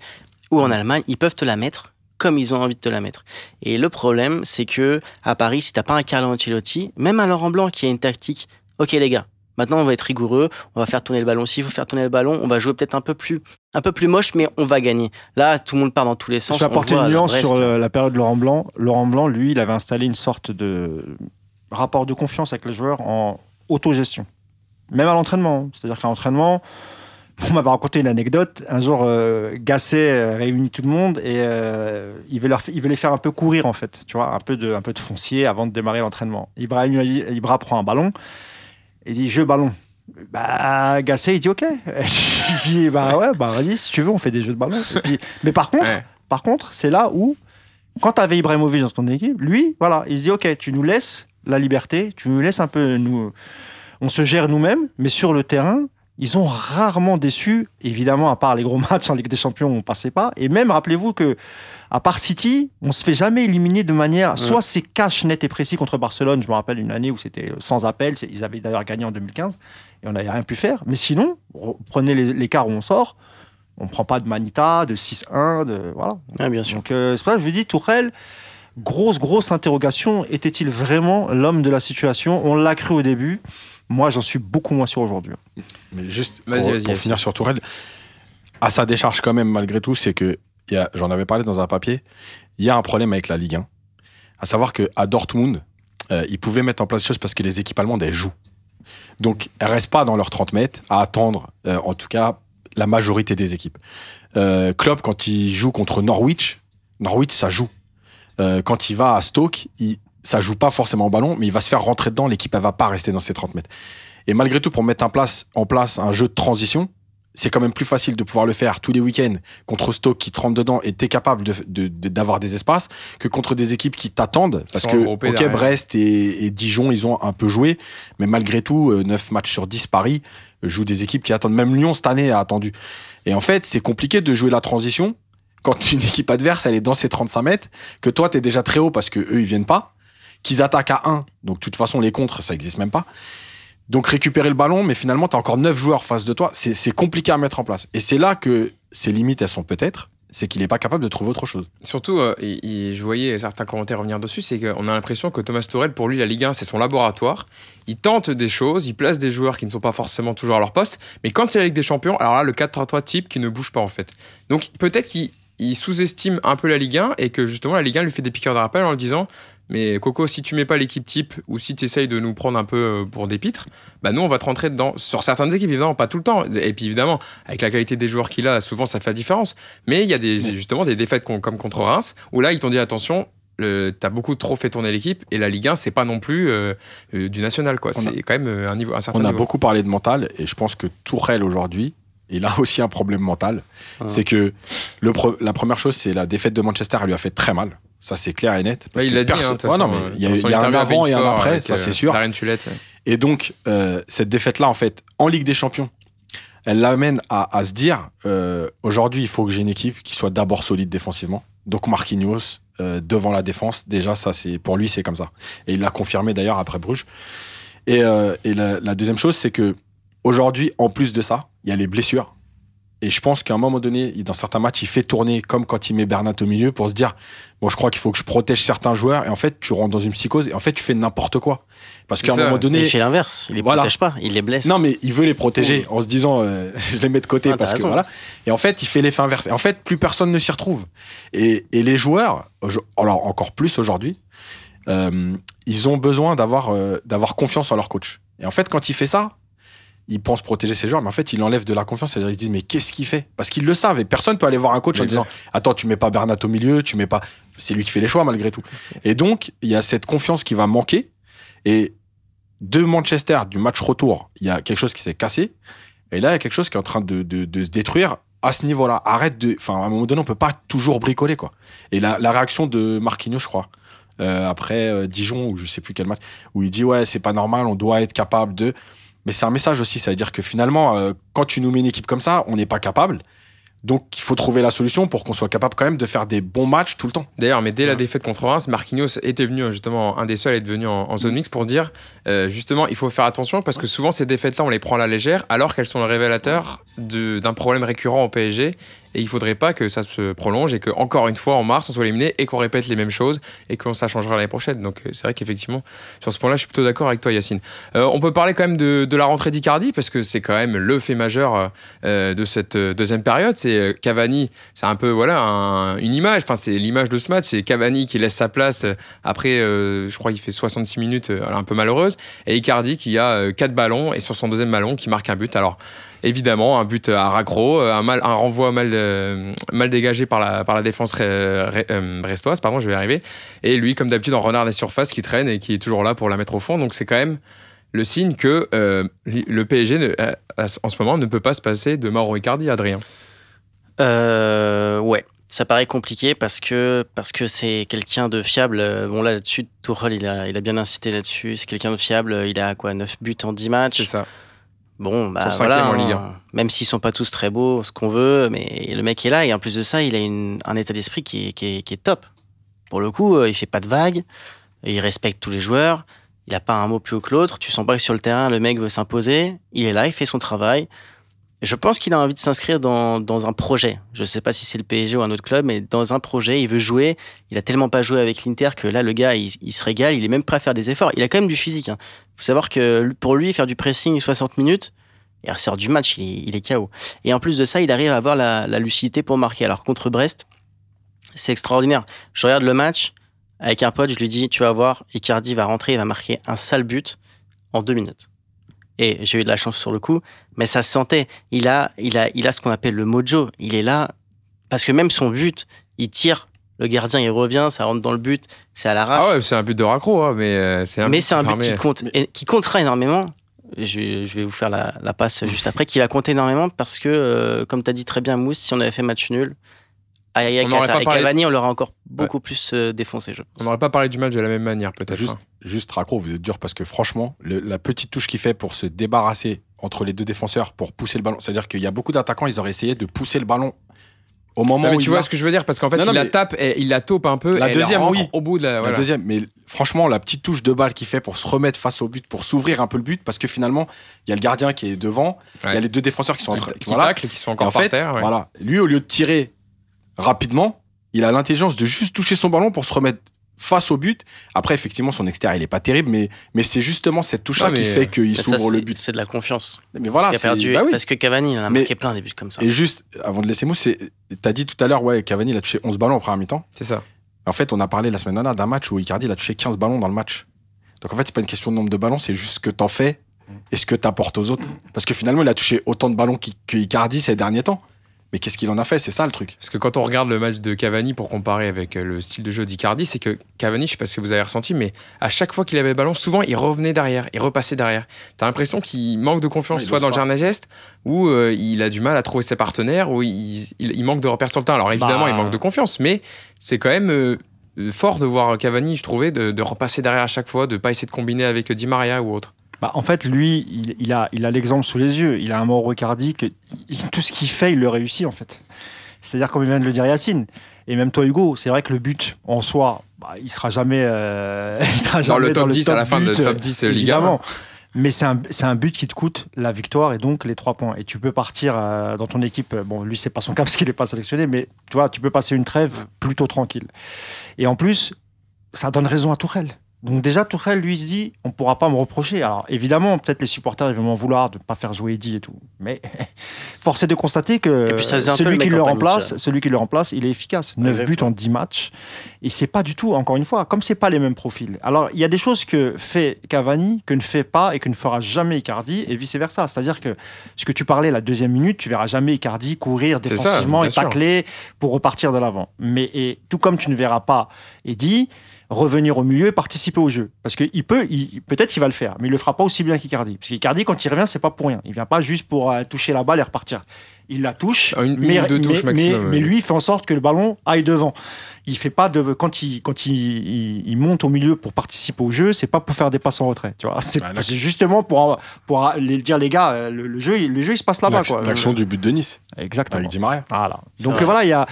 ou en Allemagne. Ils peuvent te la mettre comme ils ont envie de te la mettre. Et le problème, c'est que à Paris, si t'as pas un Carlo Ancelotti, même un Laurent Blanc qui a une tactique, ok les gars, maintenant on va être rigoureux, on va faire tourner le ballon. S'il faut faire tourner le ballon, on va jouer peut-être un peu plus, un peu plus moche, mais on va gagner. Là, tout le monde part dans tous les Je sens. vais on apporter une nuance sur la période de Laurent Blanc. Laurent Blanc, lui, il avait installé une sorte de rapport de confiance avec les joueurs en autogestion. Même à l'entraînement. hein. C'est-à-dire qu'à l'entraînement, on m'avait raconté une anecdote. Un jour, euh, Gasset euh, réunit tout le monde et euh, il, veut leur, il veut les faire un peu courir, en fait. Tu vois, un peu de, un peu de foncier avant de démarrer l'entraînement. Ibra, Ibra prend un ballon et dit Jeu ballon. Bah, Gasset, il dit OK. il dit Bah ouais, bah vas-y, si tu veux, on fait des jeux de ballon. Puis- mais par contre, Ouais. par contre, c'est là où, quand tu avais Ibrahimovic dans ton équipe, lui, voilà, il se dit Ok, tu nous laisses la liberté, tu nous laisses un peu nous. On se gère nous-mêmes, mais sur le terrain, ils ont rarement déçu. Évidemment, à part les gros matchs en Ligue des Champions, on passait pas. Et même, rappelez-vous que, à part City, on se fait jamais éliminer de manière. Soit c'est cash net et précis contre Barcelone. Je me rappelle une année où c'était sans appel. Ils avaient d'ailleurs gagné en 2015 et on n'avait rien pu faire. Mais sinon, re- prenez les- l'écart où on sort. On prend pas de Manita, de 6-1, de voilà. Ah, bien sûr. Donc euh, c'est pour ça que je vous dis, Tourelle, grosse, grosse interrogation. Était-il vraiment l'homme de la situation? On l'a cru au début. Moi, j'en suis beaucoup moins sûr aujourd'hui. Mais juste Vas-y, pour, vas-y, pour vas-y. finir sur Tourelle, à sa décharge quand même, malgré tout, c'est que, il y a- j'en avais parlé dans un papier, il y a un problème avec la Ligue 1. À savoir qu'à Dortmund, euh, ils pouvaient mettre en place des choses parce que les équipes allemandes, elles jouent. Donc, elles restent pas dans leurs 30 mètres à attendre, euh, en tout cas, la majorité des équipes. Euh, Klopp, quand il joue contre Norwich, Norwich, ça joue. Euh, quand il va à Stoke, il, ça joue pas forcément au ballon, mais il va se faire rentrer dedans, l'équipe, elle va pas rester dans ses 30 mètres. Et malgré tout, pour mettre en place, en place un jeu de transition, c'est quand même plus facile de pouvoir le faire tous les week-ends contre Stoke qui te rentre dedans et t'es capable de- de- de- d'avoir des espaces que contre des équipes qui t'attendent. Parce que, ok, derrière. Brest et, et Dijon, ils ont un peu joué, mais malgré tout, 9 matchs sur 10, Paris euh, joue des équipes qui attendent. Même Lyon, cette année, a attendu. Et en fait, c'est compliqué de jouer la transition quand une équipe adverse, elle est dans ses 35 mètres, que toi, t'es déjà très haut parce que eux, ils viennent pas, qu'ils attaquent à 1. Donc, de toute façon, les contres, ça existe même pas. Donc récupérer le ballon, mais finalement, tu as encore 9 joueurs face de toi. C'est compliqué à mettre en place. Et c'est là que ses limites, elles sont peut-être, c'est qu'il n'est pas capable de trouver autre chose. Surtout, euh, je voyais certains commentaires revenir dessus, c'est qu'on a l'impression que Thomas Tuchel, pour lui, la Ligue 1, c'est son laboratoire. Il tente des choses, il place des joueurs qui ne sont pas forcément toujours à leur poste, mais quand c'est la Ligue des Champions, alors là, le 4-3-3 type qui ne bouge pas en fait. Donc peut-être qu'il il sous-estime un peu la Ligue 1 et que justement la Ligue 1 lui fait des piqueurs de rappel en lui disant mais Coco, si tu mets pas l'équipe type ou si tu essayes de nous prendre un peu euh, pour des pitres, bah nous on va te rentrer dedans. Sur certaines équipes, évidemment, pas tout le temps. Et puis évidemment, avec la qualité des joueurs qu'il a, souvent ça fait la différence. Mais il y a des, justement des défaites comme contre Reims, où là ils t'ont dit attention, t'as beaucoup trop fait tourner l'équipe, et la Ligue 1, c'est pas non plus euh, euh, du national, quoi. C'est quand même un, niveau, un certain On a niveau. beaucoup parlé de mental, et je pense que Tourelle aujourd'hui, il a aussi un problème mental. Ah. C'est que le pre- la première chose, c'est la défaite de Manchester, elle lui a fait très mal. Ça, c'est clair et net. Parce Ouais, il l'a dit, hein, Ouais, non, mais il y a, y un avant et un après, ça euh, c'est sûr. Et donc, euh, cette défaite-là, en fait, en Ligue des Champions, elle l'amène à, à se dire euh, aujourd'hui, il faut que j'ai une équipe qui soit d'abord solide défensivement. Donc, Marquinhos euh, devant la défense, déjà, ça, c'est pour lui, c'est comme ça. Et il l'a confirmé d'ailleurs après Bruges. Et, et la, la deuxième chose, c'est que aujourd'hui, en plus de ça, il y a les blessures. Et je pense qu'à un moment donné, dans certains matchs, il fait tourner comme quand il met Bernat au milieu pour se dire Bon, je crois qu'il faut que je protège certains joueurs. Et en fait, tu rentres dans une psychose et en fait, tu fais n'importe quoi. Parce qu'à un moment donné. Il fait l'inverse. Il les Voilà. protège pas. Il les blesse. Non, mais il veut les protéger en se disant euh, je les mets de côté Ah, parce que voilà. Et en fait, il fait l'effet inverse. Et en fait, plus personne ne s'y retrouve. Et, et les joueurs, alors encore plus aujourd'hui, euh, ils ont besoin d'avoir euh, d'avoir confiance en leur coach. Et en fait, quand il fait ça, il pense protéger ses joueurs, mais en fait, il enlève de la confiance. C'est-à-dire, ils se disent mais qu'est-ce qu'il fait? Parce qu'ils le savent. Et personne peut aller voir un coach en disant attends, tu mets pas Bernat au milieu, tu mets pas. C'est lui qui fait les choix malgré tout. Et donc, il y a cette confiance qui va manquer. Et de Manchester, du match retour, il y a quelque chose qui s'est cassé. Et là, il y a quelque chose qui est en train de, de- de se détruire à ce niveau-là. Arrête de. Enfin, à un moment donné, on peut pas toujours bricoler, quoi. Et la, la réaction de Marquinhos, je crois, euh, après euh, Dijon, ou je sais plus quel match, où il dit Ouais, c'est pas normal, on doit être capable de. Mais c'est un message aussi, ça veut dire que finalement, euh, quand tu nous mets une équipe comme ça, on n'est pas capable. Donc, il faut trouver la solution pour qu'on soit capable quand même de faire des bons matchs tout le temps. D'ailleurs, mais dès la défaite contre Reims, Marquinhos était venu euh, justement, un des seuls à être venu en, en zone mixte pour dire euh, justement, il faut faire attention parce que souvent ces défaites-là, on les prend à la légère alors qu'elles sont le révélateur d'un problème récurrent au PSG. Et il faudrait pas que ça se prolonge et que encore une fois en mars on soit éliminé et qu'on répète les mêmes choses et que ça changera l'année prochaine. Donc euh, c'est vrai qu'effectivement sur ce point-là, je suis plutôt d'accord avec toi, Yacine. Euh, on peut parler quand même de, la rentrée d'Icardi parce que c'est quand même le fait majeur euh, de cette deuxième période. C'est Cavani, c'est un peu voilà un- une image. Enfin, c'est l'image de ce match. C'est Cavani qui laisse sa place après, je crois qu'il fait 66 minutes, un peu malheureuse, et Icardi qui a 4 ballons et sur son deuxième ballon qui marque un but. Alors évidemment, un but à raccro, euh, un, mal, un renvoi mal, euh, mal dégagé par la, par la défense ré- ré- euh, brestoise, pardon, je vais y arriver. Et lui, comme d'habitude, en renard des surfaces, qui traîne et qui est toujours là pour la mettre au fond. Donc c'est quand même le signe que euh, le PSG, ne- en ce moment, ne peut pas se passer de Mauro Icardi, Adrien. Ouais, ça paraît compliqué parce que parce que c'est quelqu'un de fiable. Bon là là-dessus, Tourelle il a il a bien insisté là-dessus. C'est quelqu'un de fiable. Il a quoi 9 buts en 10 C'est matchs. ça. Bon bah voilà. en Ligue hein. Même s'ils sont pas tous très beaux, ce qu'on veut, mais le mec est là et en plus de ça, il a une- un état d'esprit qui est, qui, est, qui est top. Pour le coup, euh, il fait pas de vagues. Il respecte tous les joueurs. Il a pas un mot plus haut que l'autre. Tu sens pas que sur le terrain, le mec veut s'imposer. Il est là, il fait son travail. Je pense qu'il a envie de s'inscrire dans, dans un projet. Je ne sais pas si c'est le PSG ou un autre club, mais dans un projet, il veut jouer. Il a tellement pas joué avec l'Inter que là, le gars, il, se régale. Il est même prêt à faire des efforts. Il a quand même du physique. Il faut savoir que pour lui, faire du pressing 60 minutes, il ressort du match, il, est- il est KO. Et en plus de ça, il arrive à avoir la, la lucidité pour marquer. Alors contre Brest, c'est extraordinaire. Je regarde le match avec un pote, je lui dis, tu vas voir, Icardi va rentrer, il va marquer un sale but en deux minutes. Et j'ai eu de la chance sur le coup, mais ça se sentait. Il a, il a, il a ce qu'on appelle le mojo. Il est là parce que même son but, il tire, le gardien il revient, ça rentre dans le but, c'est à l'arrache. Ah ouais, c'est un but de raccro, hein, mais euh, c'est un mais but c'est qui un but qui compte, et qui comptera énormément. Je, je vais vous faire la, la passe juste après, qui va compter énormément parce que, euh, comme tu as dit très bien, Mousse, si on avait fait match nul, On n'aurait pas avec parlé- Cavani, on l'aurait encore beaucoup plus euh, défoncé, je On pense. n'aurait pas parlé du match de la même manière, peut-être. Juste, hein. juste raccro, vous êtes dur parce que franchement, le- la petite touche qu'il fait pour se débarrasser entre les deux défenseurs pour pousser le ballon, c'est-à-dire qu'il y a beaucoup d'attaquants, ils auraient essayé de pousser le ballon au moment Non, mais où tu il vois ce que je veux dire parce qu'en fait Non, non, il la tape et il la taupe un peu La et elle deuxième, oui. au bout de la, La deuxième, mais franchement, la petite touche de balle qu'il fait pour se remettre face au but, pour s'ouvrir un peu le but, parce que finalement, il y a le gardien qui est devant, il y a les deux défenseurs qui sont en qui, train. qui voilà. taclent, qui sont Et encore en par fait, terre. ouais. voilà, lui, au lieu de tirer rapidement, il a l'intelligence de juste toucher son ballon pour se remettre face au but. Après, effectivement, son extérieur, il est pas terrible, mais, mais c'est justement cette touche-là Ah, qui fait qu'il ça, s'ouvre le but. C'est de la confiance. Mais voilà, parce, c'est- perdu, bah oui. parce que Cavani, il en a Mais- marqué plein des buts comme ça. Et juste, avant de laisser Mousse, t'as dit tout à l'heure, ouais, Cavani, il a touché 11 ballons en première mi-temps. C'est ça. En fait, on a parlé la semaine dernière d'un match où Icardi, il a touché 15 ballons dans le match. Donc en fait, c'est pas une question de nombre de ballons, c'est juste ce que t'en fais et ce que t'apportes aux autres. Parce que finalement, il a touché autant de ballons qu'I- que Icardi ces derniers temps. Mais qu'est-ce qu'il en a fait? C'est ça le truc. Parce que quand on regarde le match de Cavani pour comparer avec euh, le style de jeu d'Icardi, c'est que Cavani, je sais pas si vous avez ressenti, mais à chaque fois qu'il avait le ballon, souvent il revenait derrière, il repassait derrière. T'as l'impression qu'il manque de confiance, Ouais, soit dans le jardin geste, ou euh, il a du mal à trouver ses partenaires, ou il, il- il manque de repères sur le terrain. Alors évidemment, Bah. il manque de confiance, mais c'est quand même euh, fort de voir Cavani, je trouvais, de, de repasser derrière à chaque fois, de pas essayer de combiner avec Di Maria ou autre. Bah, en fait, lui, il, il a il a l'exemple sous les yeux. Il a un Mauro Icardi que il- tout ce qu'il fait, il le réussit en fait. C'est-à-dire comme vient de le dire Yacine. Et même toi, Hugo, c'est vrai que le but en soi, bah, il sera jamais, euh, il sera Dans jamais le top 10 à la fin de top 10 Liga. évidemment. Mais c'est un, un but qui te coûte la victoire et donc les trois points. Et tu peux partir euh, dans ton équipe. Bon, lui, c'est pas son cas parce qu'il n'est pas sélectionné, mais tu vois, tu peux passer une trêve plutôt tranquille. Et en plus, ça donne raison à Tourelle. Donc déjà, Tourelle, lui, se dit, on pourra pas me reprocher. Alors évidemment, peut-être les supporters, ils vont m'en vouloir de ne pas faire jouer Eddy et tout. Mais force est de constater que puis celui, qui le remplace, celui qui le remplace, il est efficace. 9 buts en 10 matchs. Et c'est pas du tout, encore une fois, comme c'est pas les mêmes profils. Alors, il y a des choses que fait Cavani, que ne fait pas et que ne fera jamais Icardi, et vice-versa. C'est-à-dire que ce que tu parlais la deuxième minute, tu verras jamais Icardi courir ça, défensivement et sûr. tacler pour repartir de l'avant. Mais et, tout comme tu ne verras pas Eddy revenir au milieu et participer au jeu. Parce que il peut, il- peut-être il va le faire, mais il le fera pas aussi bien qu'Icardi. Parce qu'Icardi, quand il revient, c'est pas pour rien. Il vient pas juste pour euh, toucher la balle et repartir. Il la touche, Ah, une- mais, deux touches mais- maximum, mais- lui, il fait en sorte que le ballon aille devant. Il fait pas de quand il quand il, il- il monte au milieu pour participer au jeu, c'est pas pour faire des passes en retrait. Tu vois, c'est Bah, c'est justement pour pour les dire les gars, euh, le, le jeu, il- le jeu, il se passe là-bas. L'action quoi. l'action du but de Nice Exactement. avec Di Maria. Voilà. Donc voilà, il y a.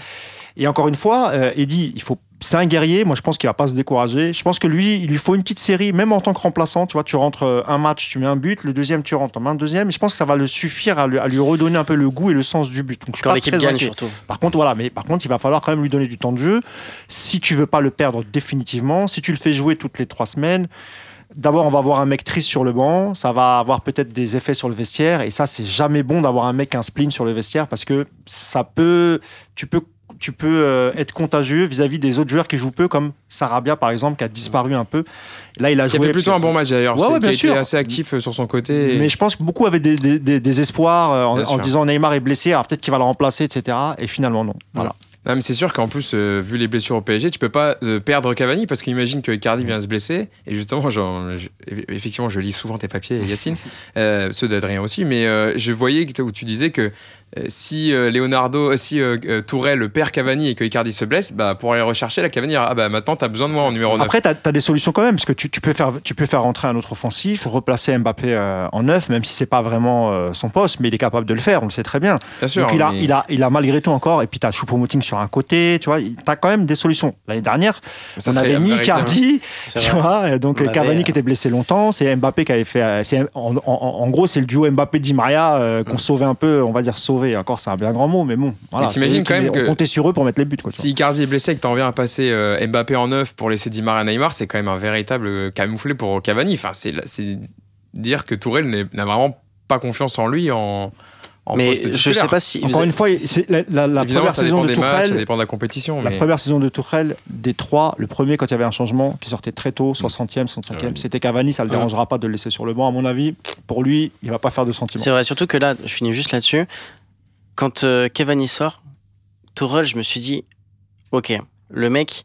Et encore une fois, euh, Eddy, il faut. C'est un guerrier. Moi, je pense qu'il va pas se décourager. Je pense que lui, il lui faut une petite série, même en tant que remplaçant. Tu vois, tu rentres euh, un match, tu mets un but, le deuxième, tu rentres, un deuxième. Et je pense que ça va le suffire à lui, à lui redonner un peu le goût et le sens du but. Donc, je suis Quand l'équipe gagne inquiet. surtout. Par contre, voilà, mais par contre, il va falloir quand même lui donner du temps de jeu. Si tu veux pas le perdre définitivement, si tu le fais jouer toutes les trois semaines, d'abord, on va avoir un mec triste sur le banc. Ça va avoir peut-être des effets sur le vestiaire. Et ça, c'est jamais bon d'avoir un mec un spleen sur le vestiaire parce que ça peut, tu peux, tu peux euh, être contagieux vis-à-vis des autres joueurs qui jouent peu, comme Sarabia par exemple, qui a disparu un peu. Là, il a Qui a joué fait plutôt un bon match d'ailleurs. Ouais, ouais, a bien sûr. assez actif euh, sur son côté. et- mais je pense que beaucoup avaient des, des- des- des espoirs euh, en, disant Neymar est blessé, alors peut-être qu'il va le remplacer, etc. Et finalement, non. Voilà. Non, mais c'est sûr qu'en plus, euh, vu les blessures au PSG, tu peux pas euh, perdre Cavani parce qu'imagine que Icardi vient se blesser. Et justement, genre, je- effectivement, je lis souvent tes papiers, Yacine, euh, ceux d'Adrien aussi, mais je voyais que où tu disais que si euh, Leonardo, euh, si euh, euh, Tourelle perd Cavani et que Icardi se blesse, bah, pour aller rechercher, la Cavani dira Ah bah maintenant, t'as besoin de moi en numéro 9. Après, tu as, des solutions quand même, parce que tu, tu peux, faire, tu peux faire rentrer un autre offensif, replacer Mbappé euh, en neuf, même si c'est pas vraiment euh, son poste, mais il est capable de le faire, on le sait très bien. Bien sûr. Donc il a, mais il, a, il a malgré tout encore, et puis tu as Choupo-Moting sur un côté, tu vois, tu as quand même des solutions. L'année dernière, ça on avait ni Icardi, C'est tu vois, donc On euh, Cavani avait, qui était blessé longtemps, c'est Mbappé qui avait fait. euh, en, en- en gros, c'est le duo Mbappé-Di Maria euh, qu'on sauvait un peu, on va dire sauver, encore c'est un bien grand mot, mais bon, voilà. T'imagines quand même que- comptait sur eux pour mettre les buts. Quoi. Si Icardi est blessé et que t'en viens à passer euh, Mbappé en neuf pour laisser Di Maria Neymar, c'est quand même un véritable camouflet pour Cavani. Enfin, c'est dire que Tourelle n'a vraiment pas confiance en lui en, en Mais je sais pas si. Encore une fois, c'est la, la- la Évidemment, première ça saison de des matchs, ça Tourelle. dépend de la compétition. La mais- première saison de Tourelle, des trois, le premier quand il y avait un changement qui sortait très tôt, 60e, 65e, Ah oui. c'était Cavani, ça le Ah. dérangera pas de le laisser sur le banc. À mon avis, pour lui, il va pas faire de sentiments. C'est vrai, surtout que là, je finis juste là-dessus. Quand euh, Cavani sort, Tourelle, je me suis dit, ok, le mec,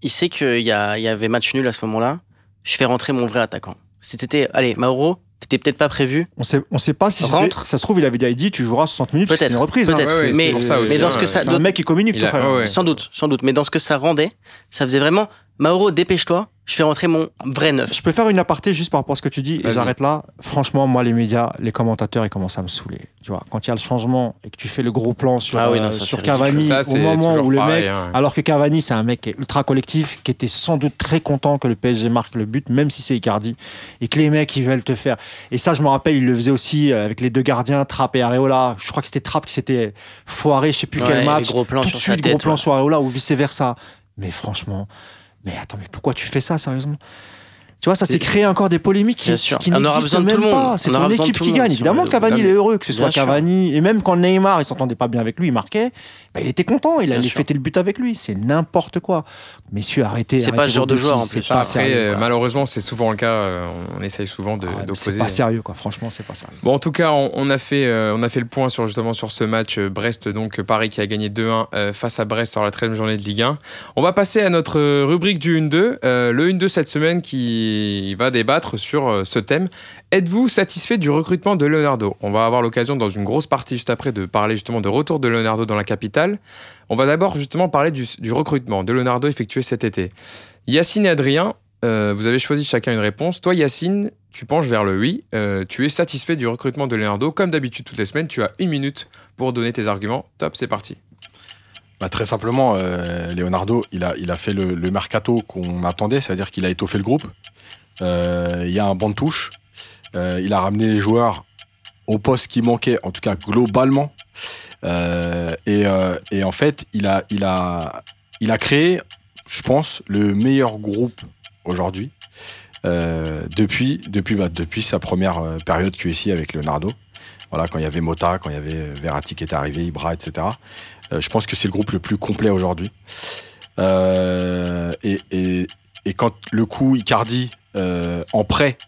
il sait qu'il y, a- y avait match nul à ce moment-là. Je fais rentrer mon vrai attaquant. C'était, allez, Mauro, t'étais peut-être pas prévu. On sait, on sait pas si Rentre. ça se trouve, il avait déjà dit tu joueras 60 minutes, c'est une reprise. hein. peut-être. Ouais, ouais, mais ça aussi, mais dans hein, ce que ça, C'est un mec qui communique, a- sans doute, sans doute. Mais dans ce que ça rendait, ça faisait vraiment, Mauro, dépêche-toi. Je fais rentrer mon vrai neuf. Je peux faire une aparté juste par rapport à ce que tu dis et j'arrête là. Franchement, moi, les médias, les commentateurs, ils commencent à me saouler. Tu vois, quand il y a le changement et que tu fais le gros plan sur, Ah oui, non, euh, ça, sur c'est Cavani Ça, au moment où le pareil, mec. hein. Alors que Cavani, c'est un mec ultra collectif, qui était sans doute très content que le PSG marque le but, même si c'est Icardi. Et que les mecs, ils veulent te faire. Et ça, je me rappelle, il le faisait aussi euh, avec les deux gardiens, Trapp et Areola. Je crois que c'était Trapp qui s'était foiré, je sais plus Ouais, quel match. gros plans Tout de suite, gros plan ouais. sur Areola ou vice-versa. Mais franchement, mais attends, mais pourquoi tu fais ça, sérieusement? Tu vois, ça s'est créé encore des polémiques qui, qui n'existent même pas. C'est ton équipe qui gagne. Évidemment, Cavani, il est heureux, que ce Bien soit sûr. Cavani. Et même quand Neymar, il s'entendait pas bien avec lui, il marquait, bah, il était content. Il allait fêter le but avec lui. C'est n'importe quoi. Messieurs, arrêtez. C'est pas ce genre de joueur, en plus. c'est pas Après, sérieux, quoi. malheureusement, c'est souvent le cas. euh, on essaye souvent de- Ah, mais C'est d'opposer. pas sérieux, quoi. Franchement, c'est pas sérieux. Bon, en tout cas, on, on a fait, euh, on a fait le point sur justement sur ce match euh, Brest, donc Paris qui a gagné 2-1 euh, face à Brest sur la 13e journée de Ligue 1. On va passer à notre rubrique du 1-2. Euh, le 1-2 cette semaine qui va débattre sur euh, ce thème. Êtes-vous satisfait du recrutement de Leonardo? On va avoir l'occasion dans une grosse partie juste après de parler justement de retour de Leonardo dans la capitale. On va d'abord justement parler du, du recrutement de Leonardo effectué cet été. Yacine et Adrien, euh, vous avez choisi chacun une réponse. Toi, Yacine, tu penches vers le oui. Euh, tu es satisfait du recrutement de Leonardo. Comme d'habitude, toutes les semaines, tu as une minute pour donner tes arguments. Top, c'est parti. Bah, très simplement, euh, Leonardo, il a, fait le, mercato qu'on attendait, c'est-à-dire qu'il a étoffé le groupe. Euh, Il y a un banc de touche. Euh, il a ramené les joueurs au poste qui manquait, en tout cas globalement. Et, en fait, il a, il, créé, je pense, le meilleur groupe aujourd'hui bah, depuis sa première période QSI avec Leonardo. Quand il y avait Mota, quand il y avait Verratti qui était arrivé, Ibra, etc. Euh, je pense que c'est le groupe le plus complet aujourd'hui. Euh, et, quand le coup Icardi euh, en prêt,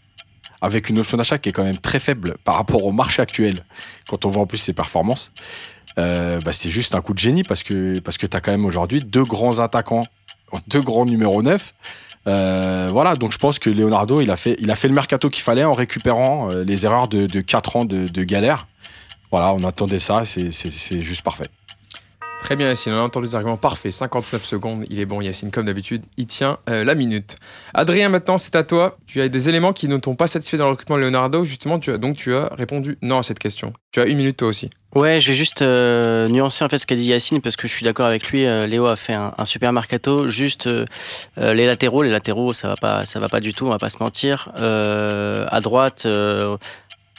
avec une option d'achat qui est quand même très faible par rapport au marché actuel, quand on voit en plus ses performances, bah, c'est juste un coup de génie parce que, parce que tu as quand même aujourd'hui deux grands attaquants, deux grands numéros 9. Euh, voilà, donc je pense que Leonardo, il a fait, il a fait le mercato qu'il fallait en récupérant les erreurs de, de 4 ans de, galère. Voilà, on attendait ça, c'est juste parfait. Très bien, Yacine. On a entendu des arguments parfaits. 59 secondes. Il est bon, Yacine, comme d'habitude. Il tient euh, la minute. Adrien, maintenant, c'est à toi. Tu as des éléments qui ne t'ont pas satisfait dans le recrutement de Leonardo. Justement, tu as, donc tu as répondu non à cette question. Tu as une minute, toi aussi. Ouais, je vais juste euh, nuancer en fait ce qu'a dit Yacine parce que je suis d'accord avec lui. euh, Léo a fait un, super mercato. Juste les latéraux, les latéraux, ça va pas, ça va pas du tout. On va pas se mentir. À droite,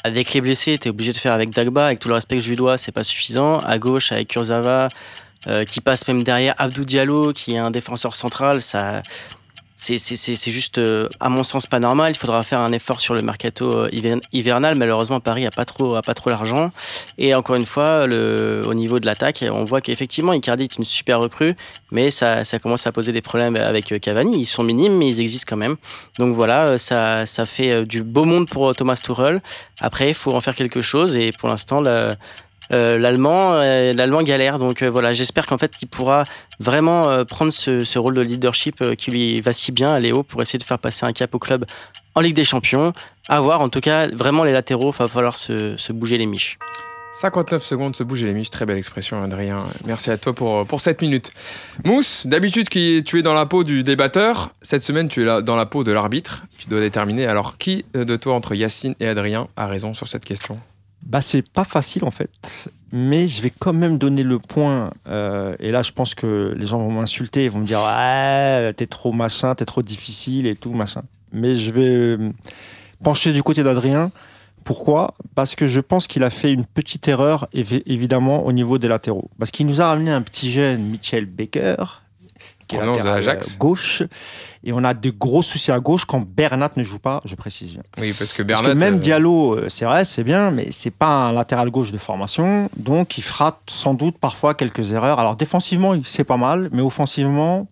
avec les blessés, t'es obligé de faire avec Dagba. Avec tout le respect que je lui dois, c'est pas suffisant. À gauche, avec Kurzawa, euh, qui passe même derrière Abdou Diallo, qui est un défenseur central, ça. C'est juste, euh, à mon sens, pas normal. Il faudra faire un effort sur le mercato euh, hiver- hivernal. Malheureusement, Paris a pas trop, trop l'argent. Et encore une fois, au niveau de l'attaque, on voit qu'effectivement, Icardi est une super recrue, mais ça, commence à poser des problèmes avec euh, Cavani. Ils sont minimes, mais ils existent quand même. Donc voilà, euh, ça, ça fait euh, du beau monde pour euh, Thomas Tuchel. Après, il faut en faire quelque chose, et pour l'instant, euh, l'allemand, euh, l'allemand galère. Donc euh, voilà, j'espère qu'en fait, il pourra vraiment euh, prendre ce, rôle de leadership euh, qui lui va si bien à Léo pour essayer de faire passer un cap au club en Ligue des Champions. À voir, en tout cas, vraiment les latéraux, il va falloir se, bouger les miches. 59 secondes, se bouger les miches. Très belle expression, Adrien. Merci à toi pour, cette minute. Mousse, d'habitude, tu es dans la peau du débatteur. Cette semaine, tu es là dans la peau de l'arbitre. Tu dois déterminer. Alors, qui euh, de toi, entre Yacine et Adrien, a raison sur cette question? Bah, c'est pas facile en fait, mais je vais quand même donner le point. euh, et là, je pense que les gens vont m'insulter, vont me dire Ouais, t'es trop machin, t'es trop difficile et tout, machin. Mais je vais euh, pencher du côté d'Adrien. Pourquoi? Parce que je pense qu'il a fait une petite erreur, évi- évidemment, au niveau des latéraux. Parce qu'il nous a ramené un petit jeune, Mitchell Baker, qui est latéral, euh, gauche. Et on a de gros soucis à gauche quand Bernat ne joue pas, je précise bien. Oui, parce que Parce Bernat. que même euh, Diallo, euh, c'est vrai, c'est bien, mais c'est pas un latéral gauche de formation, donc il fera sans doute parfois quelques erreurs. Alors défensivement, c'est pas mal, mais offensivement,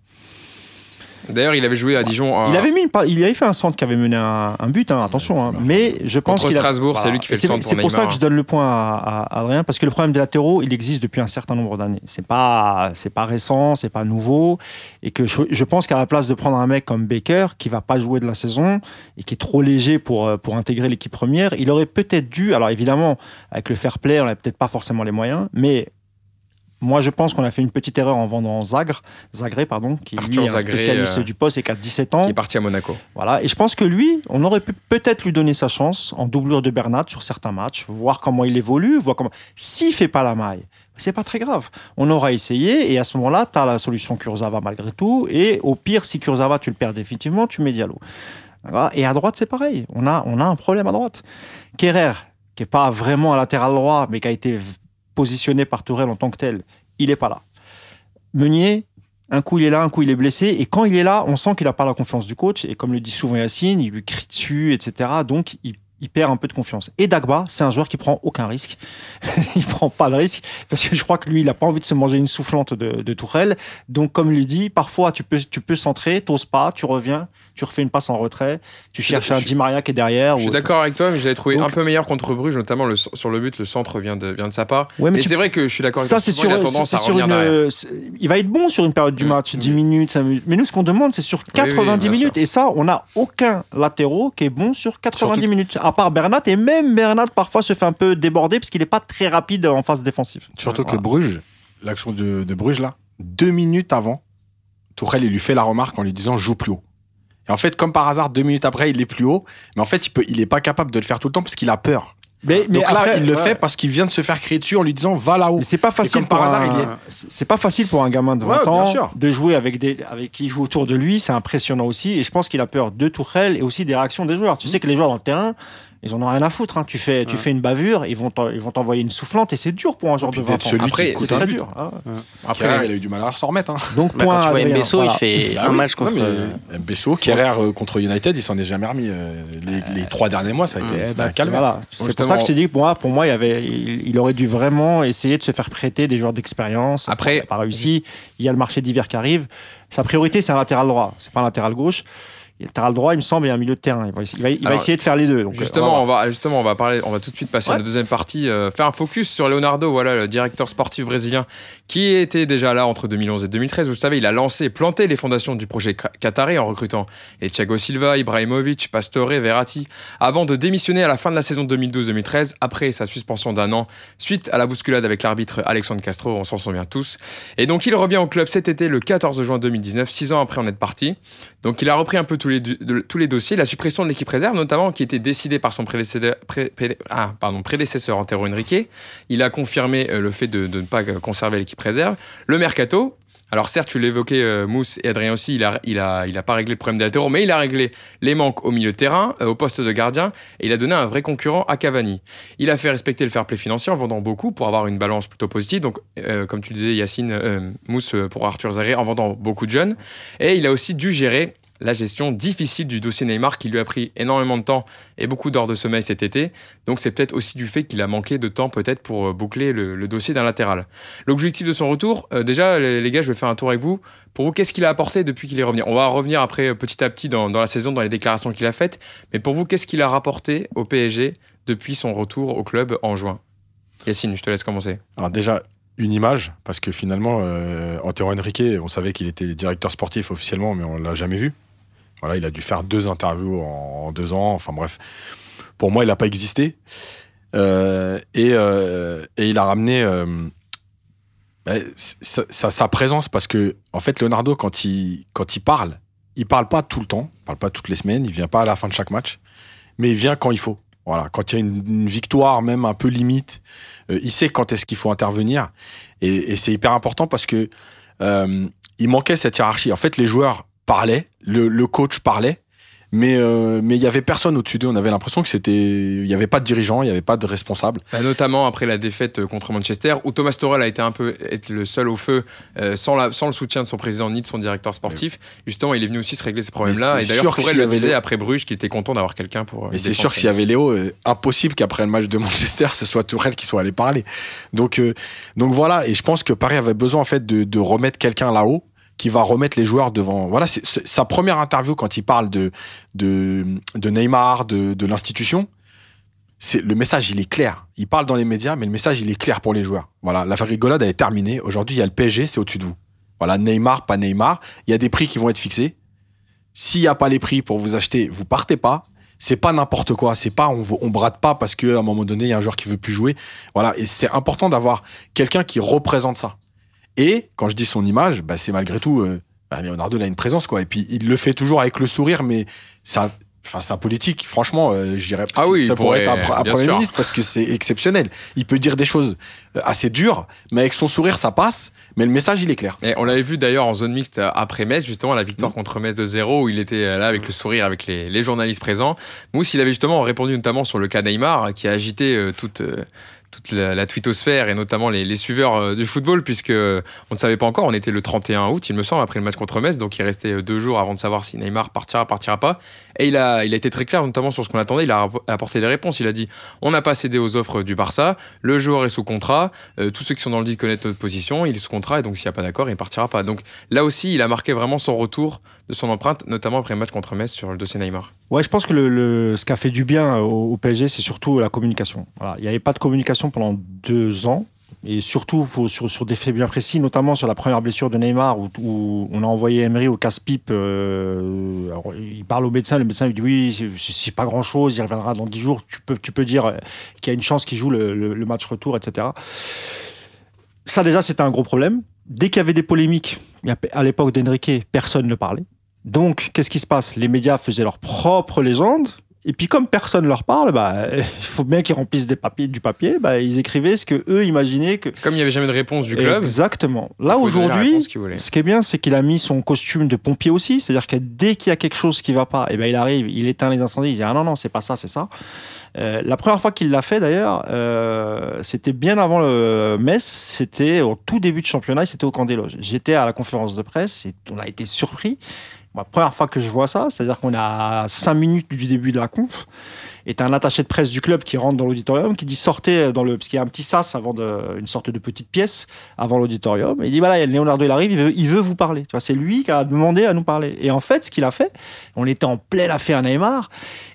D'ailleurs, il avait joué à Dijon. il avait mis, une il avait fait un centre qui avait mené un, un but, hein, attention. hein. mais je pense Contre a- Strasbourg, c'est lui qui fait le centre pour C'est pour ça que je donne le point à, Adrien, parce que le problème des latéraux, il existe depuis un certain nombre d'années. C'est pas, c'est pas récent, c'est pas nouveau, et que je, je pense qu'à la place de prendre un mec comme Baker, qui va pas jouer de la saison et qui est trop léger pour euh, pour intégrer l'équipe première, il aurait peut-être dû. Alors évidemment, avec le fair play, on n'a peut-être pas forcément les moyens, mais moi, je pense qu'on a fait une petite erreur en vendant Zagre, Zagré, pardon, qui Arthur lui est un Zagré, spécialiste euh, du poste et qui a 17 ans. qui est parti à Monaco. Voilà, et je pense que lui, on aurait pu peut-être lui donner sa chance en doublure de Bernat sur certains matchs, voir comment il évolue, voir comment. S'il fait pas la maille, c'est pas très grave. On aura essayé, et à ce moment-là, tu as la solution Kurzawa malgré tout, et au pire, si Kurzawa, tu le perds définitivement, tu mets Diallo. Et à droite, c'est pareil. On a, on a un problème à droite. Kerrer, qui est pas vraiment un latéral droit, mais qui a été positionné par Tourelle en tant que tel, il est pas là. Meunier, un coup il est là, un coup il est blessé. Et quand il est là, on sent qu'il n'a pas la confiance du coach. Et comme le dit souvent Yacine, il lui crie dessus, etc. Donc il, il perd un peu de confiance. Et Dagba, c'est un joueur qui prend aucun risque. il prend pas de risque parce que je crois que lui, il n'a pas envie de se manger une soufflante de, de Tourelle. Donc comme il lui dit, parfois tu peux, tu peux centrer, t'oses pas, tu reviens, tu refais une passe en retrait, tu cherches un Di Maria qui est derrière. Je suis d'accord avec toi, mais je l'avais trouvé Donc- un peu meilleur contre Bruges, notamment le, sur le but. Le centre vient de, vient de sa part. Ouais, mais c'est vrai que je suis d'accord avec Ça, toi. c'est sur, a tendance c'est sur une. c'est- Il va être bon sur une période du match, 10 Oui. minutes, 5 minutes. Mais nous, ce qu'on demande, c'est sur oui, 90 bien minutes. Et ça, on n'a aucun latéraux qui est bon sur 90 Surtout- minutes. À part Bernat. Et même Bernat, parfois, se fait un peu déborder parce qu'il n'est pas très rapide en phase défensive. Surtout que. Bruges, l'action de, de Bruges là, deux minutes avant, Tourelle il lui fait la remarque en lui disant joue plus haut. Et en fait, comme par hasard, deux minutes après, il est plus haut. Mais en fait, il peut, il est pas capable de le faire tout le temps parce qu'il a peur. Mais, mais Donc là, après, il le ouais. fait parce qu'il vient de se faire crier dessus en lui disant va là-haut. Mais c'est pas facile par hasard, un- est. c'est pas facile pour un gamin de 20 Ouais, bien ans de jouer avec des avec qui joue autour de lui, c'est impressionnant aussi et je pense qu'il a peur de Tourelle et aussi des réactions des joueurs. Tu Mmh. sais que les joueurs dans le terrain Ils en ont rien à foutre. hein. Tu fais, tu Ouais. fais une bavure, ils vont t'en- ils vont t'envoyer une soufflante et c'est dur pour un joueur de 20 d'être ans. celui Après, C'est très but. dur. hein. Après, il a eu du mal à s'en remettre. Hein. Donc, Bah, point quand tu vois Mbesso, voilà. il fait Bah un oui. match contre. Mbesso, Kerrer euh, contre United, il s'en est jamais remis. euh, les, les trois derniers mois, ça a été calvaire. voilà. C'est pour ça que je t'ai dit que moi, pour moi, il, y avait, il, il aurait dû vraiment essayer de se faire prêter des joueurs d'expérience. Après- il n'a pas réussi. Il y a le marché d'hiver qui arrive. Sa priorité, c'est un latéral droit. C'est pas un latéral gauche. Et le latéral droit, il me semble, il y a un milieu de terrain. Il va, il va- il va Alors, essayer de faire les deux. Donc, euh, Justement, on on va, justement, on va parler, on va tout de suite passer à la deuxième partie, euh, faire un focus sur Leonardo, voilà, le directeur sportif brésilien, qui était déjà là entre 2011 et 2013. Vous savez, il a lancé, et planté les fondations du projet Qa- qatari en recrutant les Thiago Silva, Ibrahimovic, Pastore, Verratti, avant de démissionner à la fin de la saison 2012-2013, après sa suspension d'un an, suite à la bousculade avec l'arbitre Alexandre Castro, on s'en souvient tous. Et donc, il revient au club cet été, le 14 juin 2019, six ans après en être parti. Donc, il a repris un peu tous les, dossiers, la suppression de l'équipe réserve, notamment, qui était décidée par son ah, prédécesseur Antero Henrique. Il a confirmé euh, le fait de, ne pas euh, conserver l'équipe réserve. Le mercato. Alors certes, tu l'évoquais, euh, Mousse et Adrien aussi, il a, il, a, il a pas réglé le problème latéraux, mais il a réglé les manques au milieu de terrain, au poste de gardien, et il a donné un vrai concurrent à Cavani. Il a fait respecter le fair play financier en vendant beaucoup pour avoir une balance plutôt positive. Donc, comme tu disais, Yacine Mousse pour Arthur Zaré en vendant beaucoup de jeunes. Et il a aussi dû gérer la gestion difficile du dossier Neymar qui lui a pris énormément de temps et beaucoup d'heures de sommeil cet été. Donc c'est peut-être aussi du fait qu'il a manqué de temps peut-être pour euh, boucler le, dossier d'un latéral. L'objectif de son retour, euh, déjà les, gars, je vais faire un tour avec vous. Pour vous, qu'est-ce qu'il a apporté depuis qu'il est revenu? On va revenir après euh, petit à petit dans, dans la saison, dans les déclarations qu'il a faites. Mais pour vous, qu'est-ce qu'il a rapporté au PSG depuis son retour au club en juin? Yacine, je te laisse commencer. Alors déjà, une image, parce que finalement, euh, Antero Henrique, on savait qu'il était directeur sportif officiellement, mais on l'a jamais vu. Voilà, il a dû faire deux interviews en, deux ans. Enfin bref, pour moi, il n'a pas existé. Euh, et, euh, et il a ramené euh, bah, sa, présence, parce que en fait, Leonardo, quand il, quand il parle, il parle pas tout le temps, il parle pas toutes les semaines, il vient pas à la fin de chaque match, mais il vient quand il faut. Voilà, quand il y a une, victoire, même un peu limite, il sait quand est-ce qu'il faut intervenir. Et, et c'est hyper important parce que il manquait cette hiérarchie. En fait, les joueurs parlaient, le, le coach parlait, mais euh, mais il y avait personne au-dessus d'eux. On avait l'impression que c'était, il y avait pas de dirigeant, il y avait pas de responsable. Bah, notamment après la défaite euh, contre Manchester, où Thomas Torel a été un peu être le seul au feu, euh, sans, la- sans le soutien de son président ni de son directeur sportif. Justement, il est venu aussi se régler ces problèmes-là. Et d'ailleurs, y le disait après Bruges qu'il était content d'avoir quelqu'un pour. Mais c'est sûr s'il y avait. Léo, euh, impossible qu'après le match de Manchester, ce soit Tourelle qui soit allé parler. Donc, donc voilà, et je pense que Paris avait besoin en fait de, de remettre quelqu'un là-haut qui va remettre les joueurs devant. Voilà, c'est sa première interview quand il parle de, de, Neymar, de, de l'institution. C'est le message, il est clair. Il parle dans les médias, mais le message, il est clair pour les joueurs. Voilà, la rigolade elle est terminée. Aujourd'hui, il y a le PSG, c'est au-dessus de vous. Voilà, Neymar, pas Neymar. Il y a des prix qui vont être fixés. S'il n'y a pas les prix pour vous acheter, vous partez pas. C'est pas n'importe quoi. C'est pas on, on brade pas parce qu'à un moment donné, il y a un joueur qui veut plus jouer. Voilà, et c'est important d'avoir quelqu'un qui représente ça. Et quand je dis son image, bah, c'est malgré tout. euh, bah, Leonardo il a une présence quoi. Et puis il le fait toujours avec le sourire, mais un, enfin un politique. Franchement, euh, je dirais. Ah oui, ça pourrait être un, premier sûr. ministre parce que c'est exceptionnel. Il peut dire des choses euh, assez dures, mais avec son sourire ça passe. Mais le message il est clair. Et on l'avait vu d'ailleurs en zone mixte euh, après Metz, justement, la victoire Mm. contre Metz de 0, où il était euh, là avec le sourire, avec les, les journalistes présents. Mousse, il avait justement répondu notamment sur le cas Neymar, qui a agité euh, toute, euh, toute la, la twittosphère et notamment les, suiveurs euh, du football, puisque on ne savait pas encore, on était le 31 août, il me semble, après le match contre Metz, donc il restait euh, deux jours avant de savoir si Neymar partira, partira pas. Et il a, il a été très clair, notamment sur ce qu'on attendait, il a apporté des réponses. Il a dit on n'a pas cédé aux offres du Barça, le joueur est sous contrat, euh, tous ceux qui sont dans le dit connaissent notre position, il est sous contrat, et donc s'il n'y a pas d'accord, il ne partira pas. Donc là aussi, il a marqué vraiment son retour de son empreinte, notamment après le match contre Metz sur le dossier Neymar. Ouais, je pense que ce qui a fait du bien au, PSG, c'est surtout la communication. Il n'y avait pas de communication pendant deux ans. Et surtout sur, des faits bien précis, notamment sur la première blessure de Neymar, où, on a envoyé Emery au casse-pipe. euh, il parle au médecin, le médecin lui dit oui, c'est- pas grand-chose, il reviendra dans dix jours. Tu peux, dire euh, qu'il y a une chance qu'il joue le, match retour, etc. Ça, déjà, c'était un gros problème. Dès qu'il y avait des polémiques, à l'époque d'Enrique, personne ne parlait. Donc, qu'est-ce qui se passe? Les médias faisaient leur propre légende. Et puis comme personne leur parle, bah, il faut bien qu'ils remplissent des papiers, du papier. Bah, ils écrivaient ce que eux imaginaient que. Comme il n'y avait jamais de réponse du club. Exactement. Là aujourd'hui, ce qui est bien, c'est qu'il a mis son costume de pompier aussi. C'est-à-dire que dès qu'il y a quelque chose qui va pas, et eh ben il arrive, il éteint les incendies. Il dit ah non non, c'est pas ça, c'est ça. Euh, la première fois qu'il l'a fait d'ailleurs, euh, c'était bien avant le Metz, c'était au tout début de championnat, c'était au camp des loges. J'étais à la conférence de presse et on a été surpris. La première fois que je vois ça, c'est-à-dire qu'on est à 5 minutes du début de la conf, et tu un attaché de presse du club qui rentre dans l'auditorium, qui dit sortez dans le. Parce qu'il y a un petit sas avant de. une sorte de petite pièce avant l'auditorium. Il dit voilà, Leonardo, il arrive, il veut, il veut vous parler. Tu vois, c'est lui qui a demandé à nous parler. Et en fait, ce qu'il a fait, on était en pleine affaire Neymar.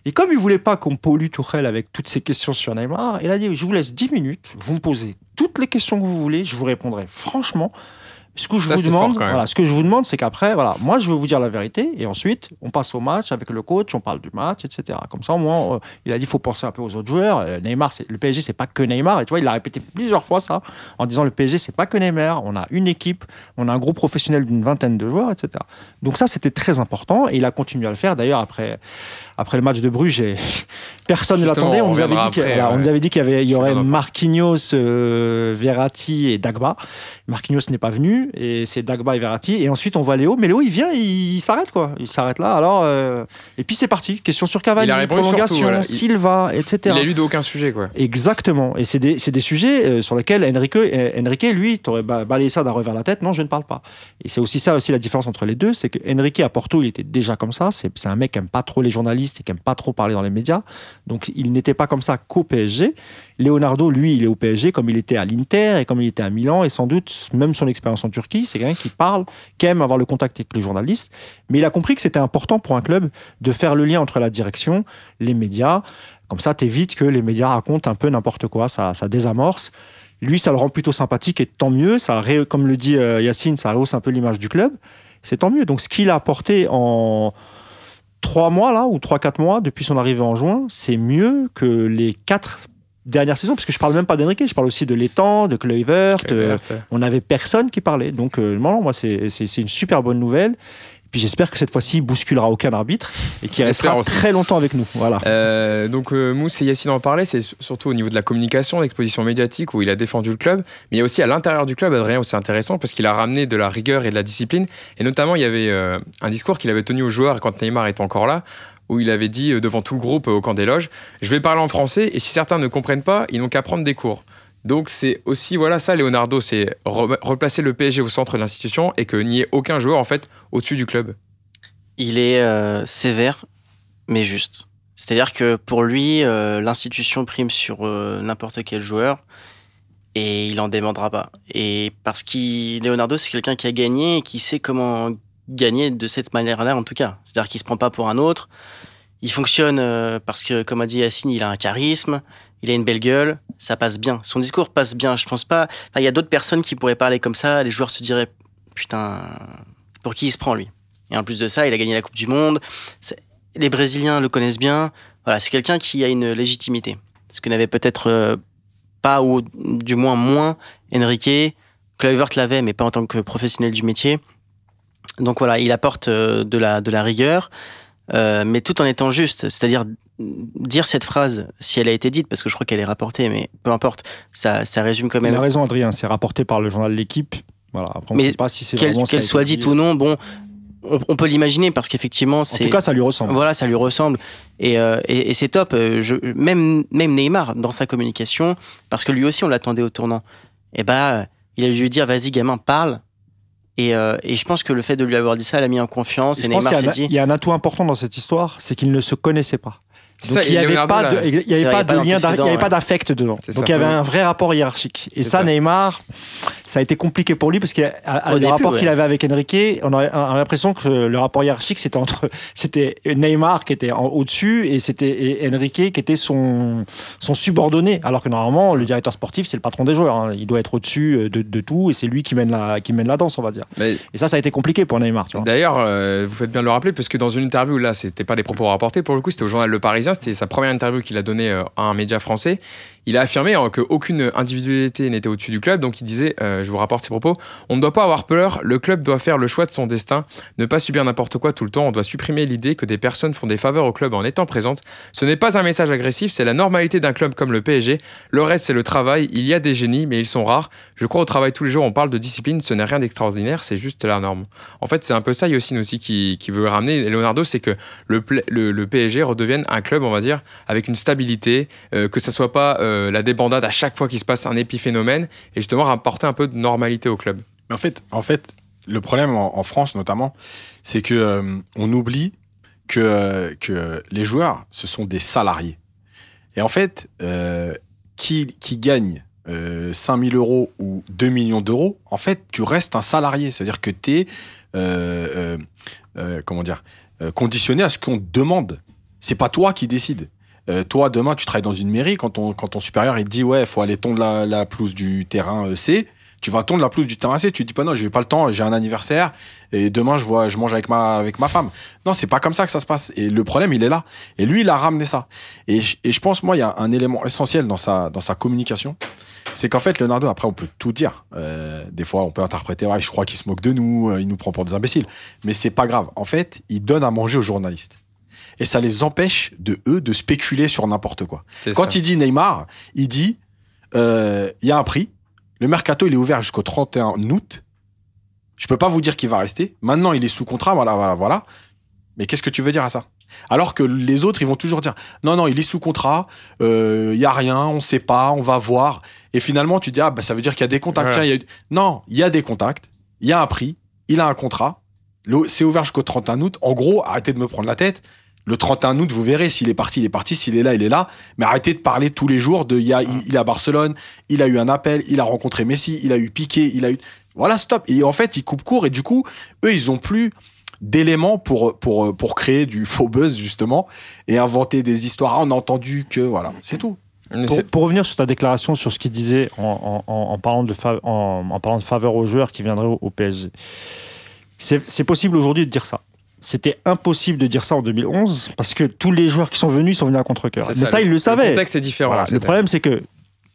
Et comme il voulait pas qu'on pollue Tourelle avec toutes ces questions sur Neymar, il a dit je vous laisse 10 minutes, vous me posez toutes les questions que vous voulez, je vous répondrai franchement. Ce que je vous demande, voilà, ce que je vous demande, c'est qu'après, voilà, moi, je veux vous dire la vérité, et ensuite, on passe au match avec le coach, on parle du match, etc. Comme ça, au moins, euh, il a dit, il faut penser un peu aux autres joueurs. Euh, Neymar, le PSG, c'est pas que Neymar, et tu vois, il a répété plusieurs fois ça, en disant, le PSG, c'est pas que Neymar, on a une équipe, on a un groupe professionnel d'une vingtaine de joueurs, etc. Donc ça, c'était très important, et il a continué à le faire. D'ailleurs, après, après le match de Bruges, personne ne l'attendait. On, nous avait dit nous avait dit qu'il y, avait, il y aurait Marquinhos, euh, Verratti et Dagba. Marquinhos n'est pas venu et c'est Dagba et Verratti. Et ensuite on voit Léo, mais Léo il vient, il, s'arrête quoi. Il s'arrête là. Alors euh, et puis c'est parti. Question sur Cavani, prolongation, Silva, etc. Il a lu d'aucun sujet quoi. Exactement. Et c'est des, des, sujets euh, sur lesquels Enrique, Enrique lui, t'aurais balayé ça d'un revers la tête. Non, je ne parle pas. Et c'est aussi ça aussi la différence entre les deux, c'est que Enrique à Porto il était déjà comme ça. C'est un mec qui aime pas trop les journalistes et qui n'aime pas trop parler dans les médias. Donc il n'était pas comme ça qu'au PSG. Leonardo, lui, il est au PSG comme il était à l'Inter et comme il était à Milan. Et sans doute, même son expérience en Turquie, c'est quelqu'un qui parle, qui aime avoir le contact avec les journalistes. Mais il a compris que c'était important pour un club de faire le lien entre la direction, les médias. Comme ça, t'évites que les médias racontent un peu n'importe quoi. Ça, ça désamorce. Lui, ça le rend plutôt sympathique et tant mieux. Ça, comme le dit euh, Yacine, ça rehausse un peu l'image du club. C'est tant mieux. Donc, ce qu'il a apporté en, trois mois là ou trois quatre mois depuis son arrivée en juin, c'est mieux que les quatre dernières saisons, parce que je parle même pas d'Enrique, je parle aussi de l'étang, de Kluivert. on n'avait personne qui parlait, donc euh, non, moi c'est une super bonne nouvelle. Puis j'espère que cette fois-ci, il bousculera aucun arbitre et qu'il restera très longtemps avec nous. Voilà. Euh, donc euh, Mousse et Yacine en parlaient, c'est surtout au niveau de la communication, l'exposition médiatique où il a défendu le club. Mais il y a aussi à l'intérieur du club, Adrien, aussi intéressant parce qu'il a ramené de la rigueur et de la discipline. Et notamment, il y avait euh, un discours qu'il avait tenu aux joueurs quand Neymar était encore là où il avait dit devant tout le groupe au camp des loges, je vais parler en français et si certains ne comprennent pas, ils n'ont qu'à prendre des cours. Donc c'est aussi voilà ça Leonardo, c'est replacer le PSG au centre de l'institution et que n'y ait aucun joueur en fait au-dessus du club. Il est euh, sévère mais juste. C'est-à-dire que pour lui, euh, l'institution prime sur euh, n'importe quel joueur et il en demandera pas. Et parce que Leonardo, c'est quelqu'un qui a gagné et qui sait comment gagner de cette manière-là en tout cas. C'est-à-dire qu'il se prend pas pour un autre. Il fonctionne parce que, comme a dit Yacine, il a un charisme, il a une belle gueule, ça passe bien. Son discours passe bien, je pense pas. Il y a d'autres personnes qui pourraient parler comme ça, les joueurs se diraient putain, pour qui il se prend lui? Et en plus de ça, il a gagné la Coupe du Monde. Les Brésiliens le connaissent bien. Voilà, c'est quelqu'un qui a une légitimité. Ce que n'avait peut-être euh, pas, ou du moins moins, Enrique. Kluivert l'avait, mais pas en tant que professionnel du métier. Donc voilà, il apporte euh, de la, de la rigueur, euh, mais tout en étant juste. C'est-à-dire dire cette phrase, si elle a été dite, parce que je crois qu'elle est rapportée, mais peu importe, ça, ça résume quand même. Il a raison, Adrien, c'est rapporté par le journal L'équipe. Voilà. Après, on mais sait pas si c'est qu'elle soit dite ou non, bon, on, peut l'imaginer parce qu'effectivement, c'est. En tout cas, ça lui ressemble. Voilà, ça lui ressemble. Et, euh, et, c'est top. Euh, je, même, même Neymar, dans sa communication, parce que lui aussi, on l'attendait au tournant, et eh bah, il a dû lui dire vas-y, gamin, parle. Et, euh, et, je pense que le fait de lui avoir dit ça l'a mis en confiance. Et, Neymar s'est dit. Il y a un atout important dans cette histoire, c'est qu'il ne se connaissait pas. Donc il n'y avait, pas de, il y avait pas de lien, il n'y avait pas d'affect dedans. Donc il y avait un vrai rapport hiérarchique. Et ça, Neymar, ça a été compliqué pour lui parce que le rapport qu'il avait avec Enrique, on a, l'impression que le rapport hiérarchique c'était entre, c'était Neymar qui était au-dessus et c'était Enrique qui était son, son subordonné. Alors que normalement, le directeur sportif, c'est le patron des joueurs. Hein. Il doit être au-dessus euh, de, de, tout et c'est lui qui mène la, qui mène la danse, on va dire. et ça, ça a été compliqué pour Neymar. D'ailleurs, euh, vous faites bien de le rappeler parce que dans une interview là, c'était pas des propos rapportés pour le coup, c'était au journal Le Parisien c'était sa première interview qu'il a donnée euh, à un média français. Il a affirmé hein, qu'aucune individualité n'était au-dessus du club, donc il disait je vous rapporte ses propos. On ne doit pas avoir peur, le club doit faire le choix de son destin, ne pas subir n'importe quoi tout le temps, on doit supprimer l'idée que des personnes font des faveurs au club en étant présentes. Ce n'est pas un message agressif, c'est la normalité d'un club comme le PSG. Le reste, c'est le travail. Il y a des génies, mais ils sont rares. Je crois au travail tous les jours, on parle de discipline, ce n'est rien d'extraordinaire, c'est juste la norme. En fait, c'est un peu ça, Yossine aussi, qui, qui veut ramener, Leonardo, c'est que le, le, PSG redevienne un club, on va dire, avec une stabilité, euh, que ça soit pas euh, la débandade à chaque fois qu'il se passe un épiphénomène, et justement rapporter un peu de normalité au club. En fait, en fait le problème en, France notamment, c'est que euh, on oublie que, que les joueurs, ce sont des salariés. Et en fait, qui, qui gagne euh, 5000 euros ou 2 millions d'euros, en fait, tu restes un salarié. C'est-à-dire que tu es, euh, comment dire, conditionné à ce qu'on te demande. C'est pas toi qui décides. Euh, toi, demain, tu travailles dans une mairie, quand ton, supérieur il te dit ouais, il faut aller tondre la, la pelouse du terrain euh, C, tu vas tondre la pelouse du terrain C, tu dis pas non, j'ai pas le temps, j'ai un anniversaire et demain je vois, je mange avec ma, femme. Non, c'est pas comme ça que ça se passe. Et le problème, il est là. Et lui, il a ramené ça. Et, je pense, moi, il y a un élément essentiel dans sa, dans sa communication. C'est qu'en fait, Leonardo, après, on peut tout dire. Euh, des fois, on peut interpréter, ouais, je crois qu'il se moque de nous, il nous prend pour des imbéciles. Mais c'est pas grave. En fait, il donne à manger aux journalistes et ça les empêche de eux de spéculer sur n'importe quoi. Quand il dit Neymar, il dit euh, il y a un prix. Le mercato, il est ouvert jusqu'au 31 août. Je peux pas vous dire qu'il va rester. Maintenant, il est sous contrat, voilà, voilà, voilà. Mais qu'est-ce que tu veux dire à ça? Alors que les autres, ils vont toujours dire non, non, il est sous contrat, euh, il y a rien, on sait pas, on va voir. Et finalement, tu dis ah, bah, ça veut dire qu'il y a des contacts. Non, il y a des contacts, il y a un prix, il a un contrat. C'est ouvert jusqu'au 31 août. En gros, arrêtez de me prendre la tête. Le 31 août, vous verrez s'il est parti, il est parti. S'il est là, il est là. Mais arrêtez de parler tous les jours de. Il, a, il, est à Barcelone, il a eu un appel, il a rencontré Messi, il a eu Piqué, il a eu. Voilà, stop. Et en fait, ils coupent court. Et du coup, eux, ils ont plus d'éléments pour, pour, pour créer du faux buzz, justement, et inventer des histoires. Ah, on a entendu que. Voilà, c'est tout. Pour, revenir sur ta déclaration, sur ce qu'il disait en, en, parlant de en, parlant de faveur aux joueurs qui viendraient au PSG, c'est possible aujourd'hui de dire ça c'était impossible de dire ça en 2011 parce que tous les joueurs qui sont venus sont venus à contre-cœur. Mais ça, il le savait. Le contexte est différent. le problème, c'est que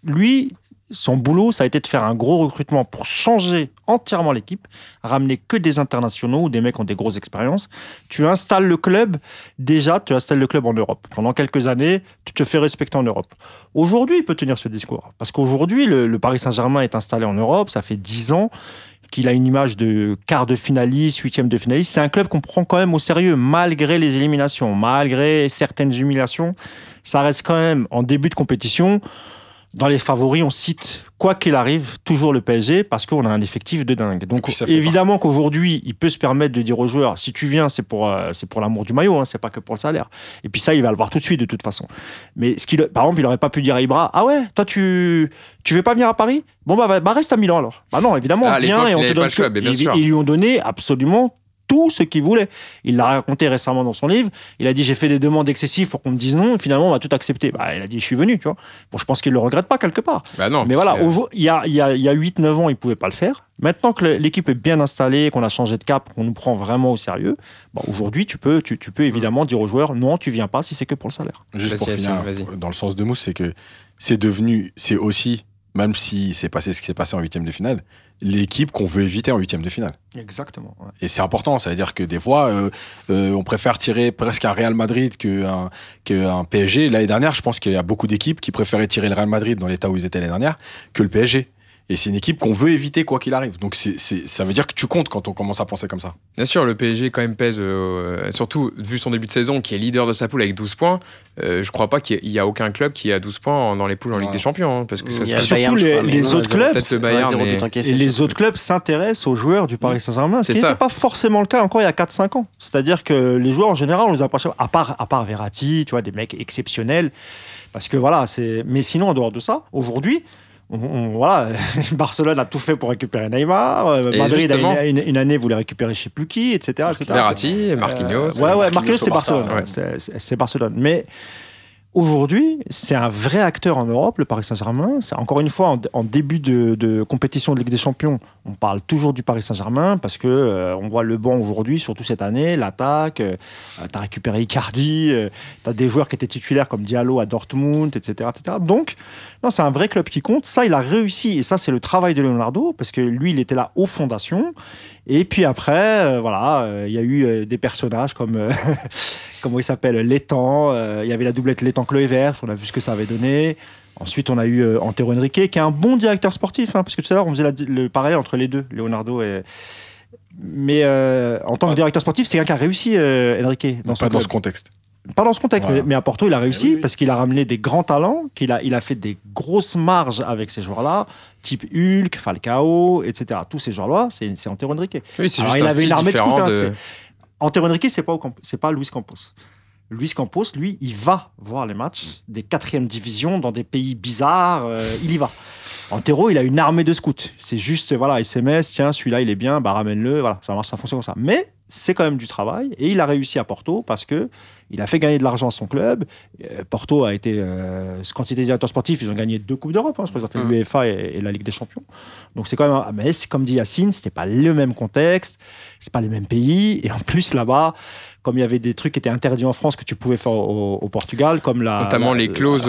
lui, son boulot, ça a été de faire un gros recrutement pour changer entièrement l'équipe, ramener que des internationaux ou des mecs qui ont des grosses expériences. Tu installes le club, déjà, tu installes le club en Europe. Pendant quelques années, tu te fais respecter en Europe. Aujourd'hui, il peut tenir ce discours. Parce qu'aujourd'hui, le, le Paris Saint-Germain est installé en Europe, ça fait 10 ans qu'il a une image de quart de finaliste, huitième de finaliste. C'est un club qu'on prend quand même au sérieux, malgré les éliminations, malgré certaines humiliations. Ça reste quand même en début de compétition dans les favoris, on cite, quoi qu'il arrive, toujours le PSG parce qu'on a un effectif de dingue. Donc, évidemment qu'aujourd'hui, il peut se permettre de dire aux joueurs si tu viens, c'est pour, euh, c'est pour l'amour du maillot, hein, c'est pas que pour le salaire. Et puis ça, il va le voir tout de suite, de toute façon. Mais ce qu'il, par exemple, il aurait pas pu dire à Ibra ah ouais, toi, tu, tu veux pas venir à Paris? Bon, bah, bah, reste à Milan alors. Bah non, évidemment, ah, viens et on te donne. ils lui ont donné absolument tout ce qu'il voulait. Il l'a raconté récemment dans son livre. Il a dit j'ai fait des demandes excessives pour qu'on me dise non. Et finalement, on va tout accepter. Bah, il a dit je suis venu. Tu vois. Bon, je pense qu'il le regrette pas quelque part. Bah non, Mais voilà, il y a, il y a, il y a 8-9 ans, il pouvait pas le faire. Maintenant que l'équipe est bien installée, qu'on a changé de cap, qu'on nous prend vraiment au sérieux, bah, aujourd'hui, tu peux, tu, tu, peux évidemment dire aux joueurs non, tu viens pas si c'est que pour le salaire. Juste pour finir, dans le sens de Mousse, c'est que c'est devenu, c'est aussi, même si c'est passé ce qui s'est passé en huitième de finale, l'équipe qu'on veut éviter en huitième de finale. Exactement. Et c'est important, ça veut dire que des fois, euh, euh, on préfère tirer presque un Real Madrid qu'un un PSG. L'année dernière, je pense qu'il y a beaucoup d'équipes qui préféraient tirer le Real Madrid dans l'état où ils étaient l'année dernière que le PSG. Et c'est une équipe qu'on veut éviter quoi qu'il arrive. Donc c'est, ça veut dire que tu comptes quand on commence à penser comme ça. Bien sûr, le PSG quand même pèse, euh, surtout vu son début de saison, qui est leader de sa poule avec 12 points. Euh, je crois pas qu'il y, a aucun club qui a 12 points dans les poules en Ligue des Champions. Hein, parce que ça surtout les, autres clubs. et les autres clubs s'intéressent aux joueurs du Paris Saint-Germain. Ce qui n'était pas forcément le cas encore il y a 4-5 ans. C'est-à-dire que les joueurs en général, on les a pas à part, à part Verratti, tu vois, des mecs exceptionnels. Parce que voilà, c'est. Mais sinon, en dehors de ça, aujourd'hui, voilà, Barcelone a tout fait pour récupérer Neymar. Euh, Madrid, a une, une, année, voulait récupérer je sais plus qui, etc. Verratti, Marquinhos. Euh, ouais, ouais, Marquinhos, c'était Barcelone. C'était Barcelone. Mais Aujourd'hui, c'est un vrai acteur en Europe, le Paris Saint-Germain. Encore une fois en, début de, compétition de Ligue des Champions, on parle toujours du Paris Saint-Germain parce que euh, on voit le banc aujourd'hui, surtout cette année, l'attaque. Euh, tu as récupéré Icardi, euh, tu as des joueurs qui étaient titulaires comme Diallo à Dortmund, etc., etc. Donc, non, c'est un vrai club qui compte. Ça, il a réussi et ça, c'est le travail de Leonardo parce que lui, il était là aux fondations. Et puis après, voilà, il y a eu des personnages comme comment il s'appelle, L'étang. Euh, il y avait la doublette L'étang Vert, on a vu ce que ça avait donné. Ensuite, on a eu euh, Antero Henrique, qui est un bon directeur sportif, hein, parce que tout à l'heure, on faisait le parallèle entre les deux, Leonardo et. Mais euh, en tant que directeur sportif, c'est quelqu'un qui a réussi, Enrique. Dans pas dans ce contexte. Pas dans ce contexte, mais, à Porto, il a réussi parce qu'il a ramené des grands talents, qu'il a, il a fait des grosses marges avec ces joueurs-là, type Hulk, Falcao, etc. Tous ces joueurs-là, c'est Antero Henrique. Oui, c'est juste il avait une armée de scouts. Hein, Antero Henrique, c'est pas, c'est pas Luis Campos. Luis Campos, lui, il va voir les matchs des quatrièmes divisions dans des pays bizarres. Euh, il y va. Antero, il a une armée de scouts. C'est juste, voilà, SMS, tiens, celui-là, il est bien, bah ramène-le. Voilà, ça marche, ça fonctionne comme ça. Mais c'est quand même du travail et il a réussi à Porto parce que il a fait gagner de l'argent à son club. Euh, Porto a été, euh, quand il était directeur sportif, ils ont gagné deux coupes d'Europe. Hein, je présente mmh. l'UEFA et, et, la Ligue des Champions. Donc c'est quand même, mais comme dit Yacine, c'était pas le même contexte, c'est pas les mêmes pays et en plus là-bas comme il y avait des trucs qui étaient interdits en France que tu pouvais faire au, Portugal, comme la. Notamment les clauses,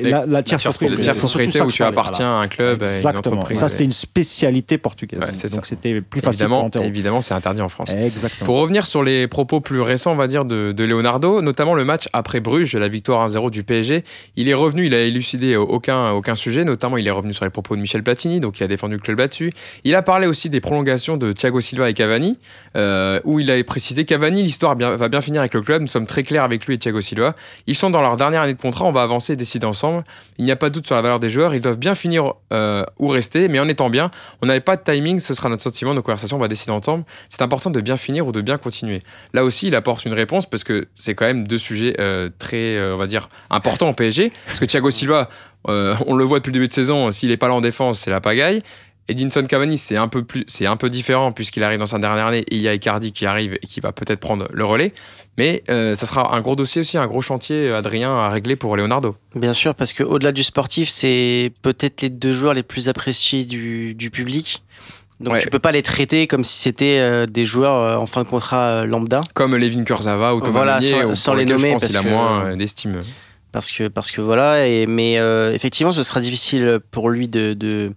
la, la, tierce propriété, où tu appartiens à un club, Exactement. une entreprise. Ça, c'était une spécialité portugaise. Donc c'était plus facile évidemment, Évidemment, c'est interdit en France. Exactement. Pour revenir sur les propos plus récents, on va dire, de, de Leonardo, notamment le match après Bruges, la victoire 1-0 du PSG, il est revenu, il a élucidé aucun, aucun sujet, notamment il est revenu sur les propos de Michel Platini, donc il a défendu le club là-dessus. Il a parlé aussi des prolongations de Thiago Silva et Cavani, euh, où il avait précisé Cavani, l'histoire va bien finir avec le club. Nous sommes très clairs avec lui et Thiago Silva. Ils sont dans leur dernière année de contrat. On va avancer et décider ensemble. Il n'y a pas de doute sur la valeur des joueurs. Ils doivent bien finir euh, ou rester, mais en étant bien. On n'avait pas de timing. Ce sera notre sentiment. Nos conversations, on va décider ensemble. C'est important de bien finir ou de bien continuer. Là aussi, il apporte une réponse parce que c'est quand même deux sujets euh, très, euh, on va dire, importants au PSG. Parce que Thiago Silva, on le voit depuis le début de saison. S'il n'est pas là en défense, c'est la pagaille. Edinson Cavani, c'est un peu plus, c'est un peu différent puisqu'il arrive dans sa dernière année et il y a Icardi qui arrive et qui va peut-être prendre le relais. Mais euh, ça sera un gros dossier aussi, un gros chantier, euh, Adrien, à régler pour Leonardo. Bien sûr, parce qu'au-delà du sportif, c'est peut-être les deux joueurs les plus appréciés du, public. Donc tu peux pas les traiter comme si c'était euh, des joueurs en fin de contrat lambda. Comme Levin Kurzava ou Thomas voilà, sans, les nommer, parce qu'il a moins d'estime. Parce que, parce que voilà, et, mais effectivement, ce sera difficile pour lui de de,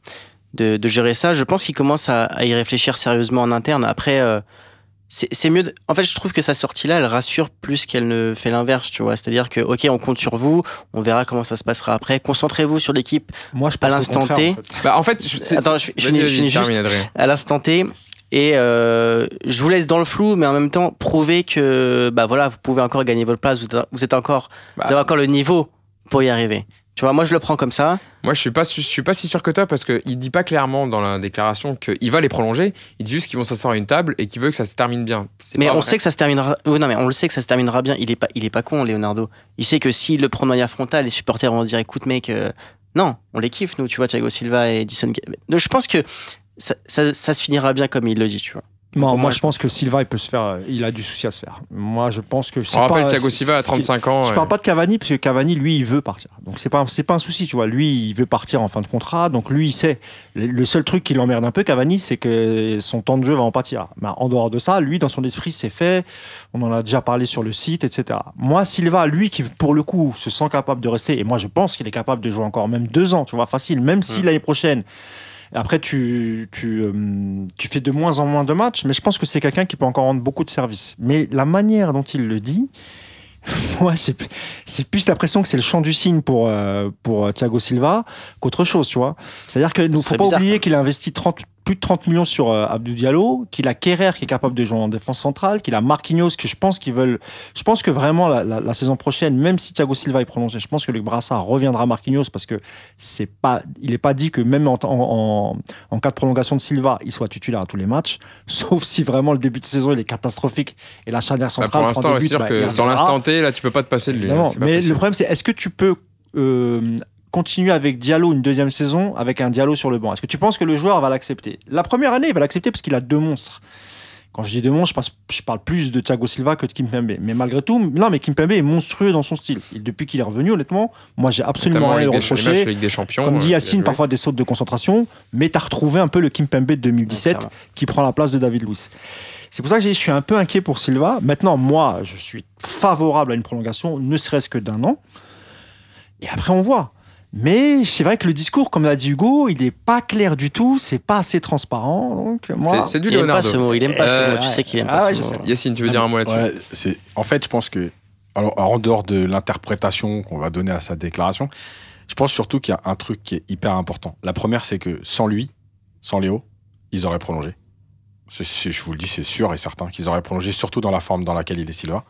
gérer ça. Je pense qu'il commence à, y réfléchir sérieusement en interne. Après, euh, c'est mieux. En fait, je trouve que sa sortie-là, elle rassure plus qu'elle ne fait l'inverse, tu vois. C'est-à-dire que, ok, on compte sur vous, on verra comment ça se passera après. Concentrez-vous sur l'équipe Moi, je à l'instant T. Bah, en fait, je, attends, je, finis juste à l'instant T. Et euh, je vous laisse dans le flou, mais en même temps, prouver que, bah voilà, vous pouvez encore gagner votre place. Vous êtes, encore, vous avez bah. encore le niveau pour y arriver. Tu vois, moi je le prends comme ça. Moi je suis pas, je suis pas si sûr que toi parce qu'il dit pas clairement dans la déclaration qu'il va les prolonger. Il dit juste qu'ils vont s'asseoir à une table et qu'il veut que ça se termine bien. Mais on sait que ça se terminera. non mais on le sait que ça se terminera bien. Il est pas, il est pas con Leonardo. Il sait que s'il le prend de manière frontale, les supporters vont se dire écoute mec, euh, non, on les kiffe nous. Tu vois Thiago Silva et Edison. Je pense que ça, ça, ça se finira bien comme il le dit. Tu vois. Moi, je pense que Silva, il peut se faire. Il a du souci à se faire. Moi, je pense que. On rappelle Thiago Silva à 35 ans. Je parle pas de Cavani parce que Cavani, lui, il veut partir. Donc c'est pas c'est pas un souci, tu vois. Lui, il veut partir en fin de contrat. Donc lui, il sait. Le seul truc qui l'emmerde un peu, Cavani, c'est que son temps de jeu va en pâtir. Mais en dehors de ça, lui, dans son esprit, c'est fait. On en a déjà parlé sur le site, etc. Moi, Silva, lui, qui pour le coup se sent capable de rester, et moi, je pense qu'il est capable de jouer encore même deux ans, tu vois, facile. Même si mm. l'année prochaine après, tu, tu, euh, tu fais de moins en moins de matchs, mais je pense que c'est quelqu'un qui peut encore rendre beaucoup de services. Mais la manière dont il le dit, ouais, c'est plus l'impression que c'est le chant du cygne pour, euh, pour Thiago Silva qu'autre chose, tu vois. C'est-à-dire qu'il ne faut pas oublier qu'il a investi 30, plus de 30 millions sur euh, Abdou Diallo, qu'il a Kerrer qui est capable de jouer en défense centrale, qu'il a Marquinhos que je pense qu'ils veulent. Je pense que vraiment la, saison prochaine, même si Thiago Silva est prolongé, je pense que le Brassard reviendra Marquinhos parce que c'est pas, il n'est pas dit que même en, en, cas de prolongation de Silva, il soit titulaire à tous les matchs, sauf si vraiment le début de saison il est catastrophique et la charnière bah, centrale. pour l'instant, c'est sûr bah, que sur l'instant T, là, tu peux pas te passer de lui. Non, mais le problème c'est est-ce que tu peux euh, continuer avec Diallo une deuxième saison avec un Diallo sur le banc Est-ce que tu penses que le joueur va l'accepter? La première année, il va l'accepter parce qu'il a deux monstres. Quand je dis de monstre, je, passe- je parle plus de Thiago Silva que de Kimpembe. Mais malgré tout, non, mais Kimpembe est monstrueux dans son style. Et depuis qu'il est revenu, honnêtement, moi, j'ai absolument rien à lui reprocher. Des Champions. Comme euh, dit a Yacine, parfois des sautes de concentration, mais tu as retrouvé un peu le Kimpembe de 2017 clairement. qui prend la place de David Luiz. C'est pour ça que je suis un peu inquiet pour Silva. Maintenant, moi, je suis favorable à une prolongation, ne serait-ce que d'un an. Et après, on voit. Mais c'est vrai que le discours, comme l'a dit Hugo, il n'est pas clair du tout, c'est pas assez transparent. Donc, moi, C'est- C'est du Il aime pas Leonardo. ce mot, il aime pas Euh, ce mot. Tu sais qu'il aime ah pas ouais, ce mot. Yacine, tu veux dire un mot là-dessus Ouais, c'est en fait, je pense que alors en dehors de l'interprétation qu'on va donner à sa déclaration, je pense surtout qu'il y a un truc qui est hyper important. La première, c'est que sans lui, sans Léo, ils auraient prolongé. C'est- c'est- je vous le dis, c'est sûr et certain qu'ils auraient prolongé, surtout dans la forme dans laquelle il est Silva.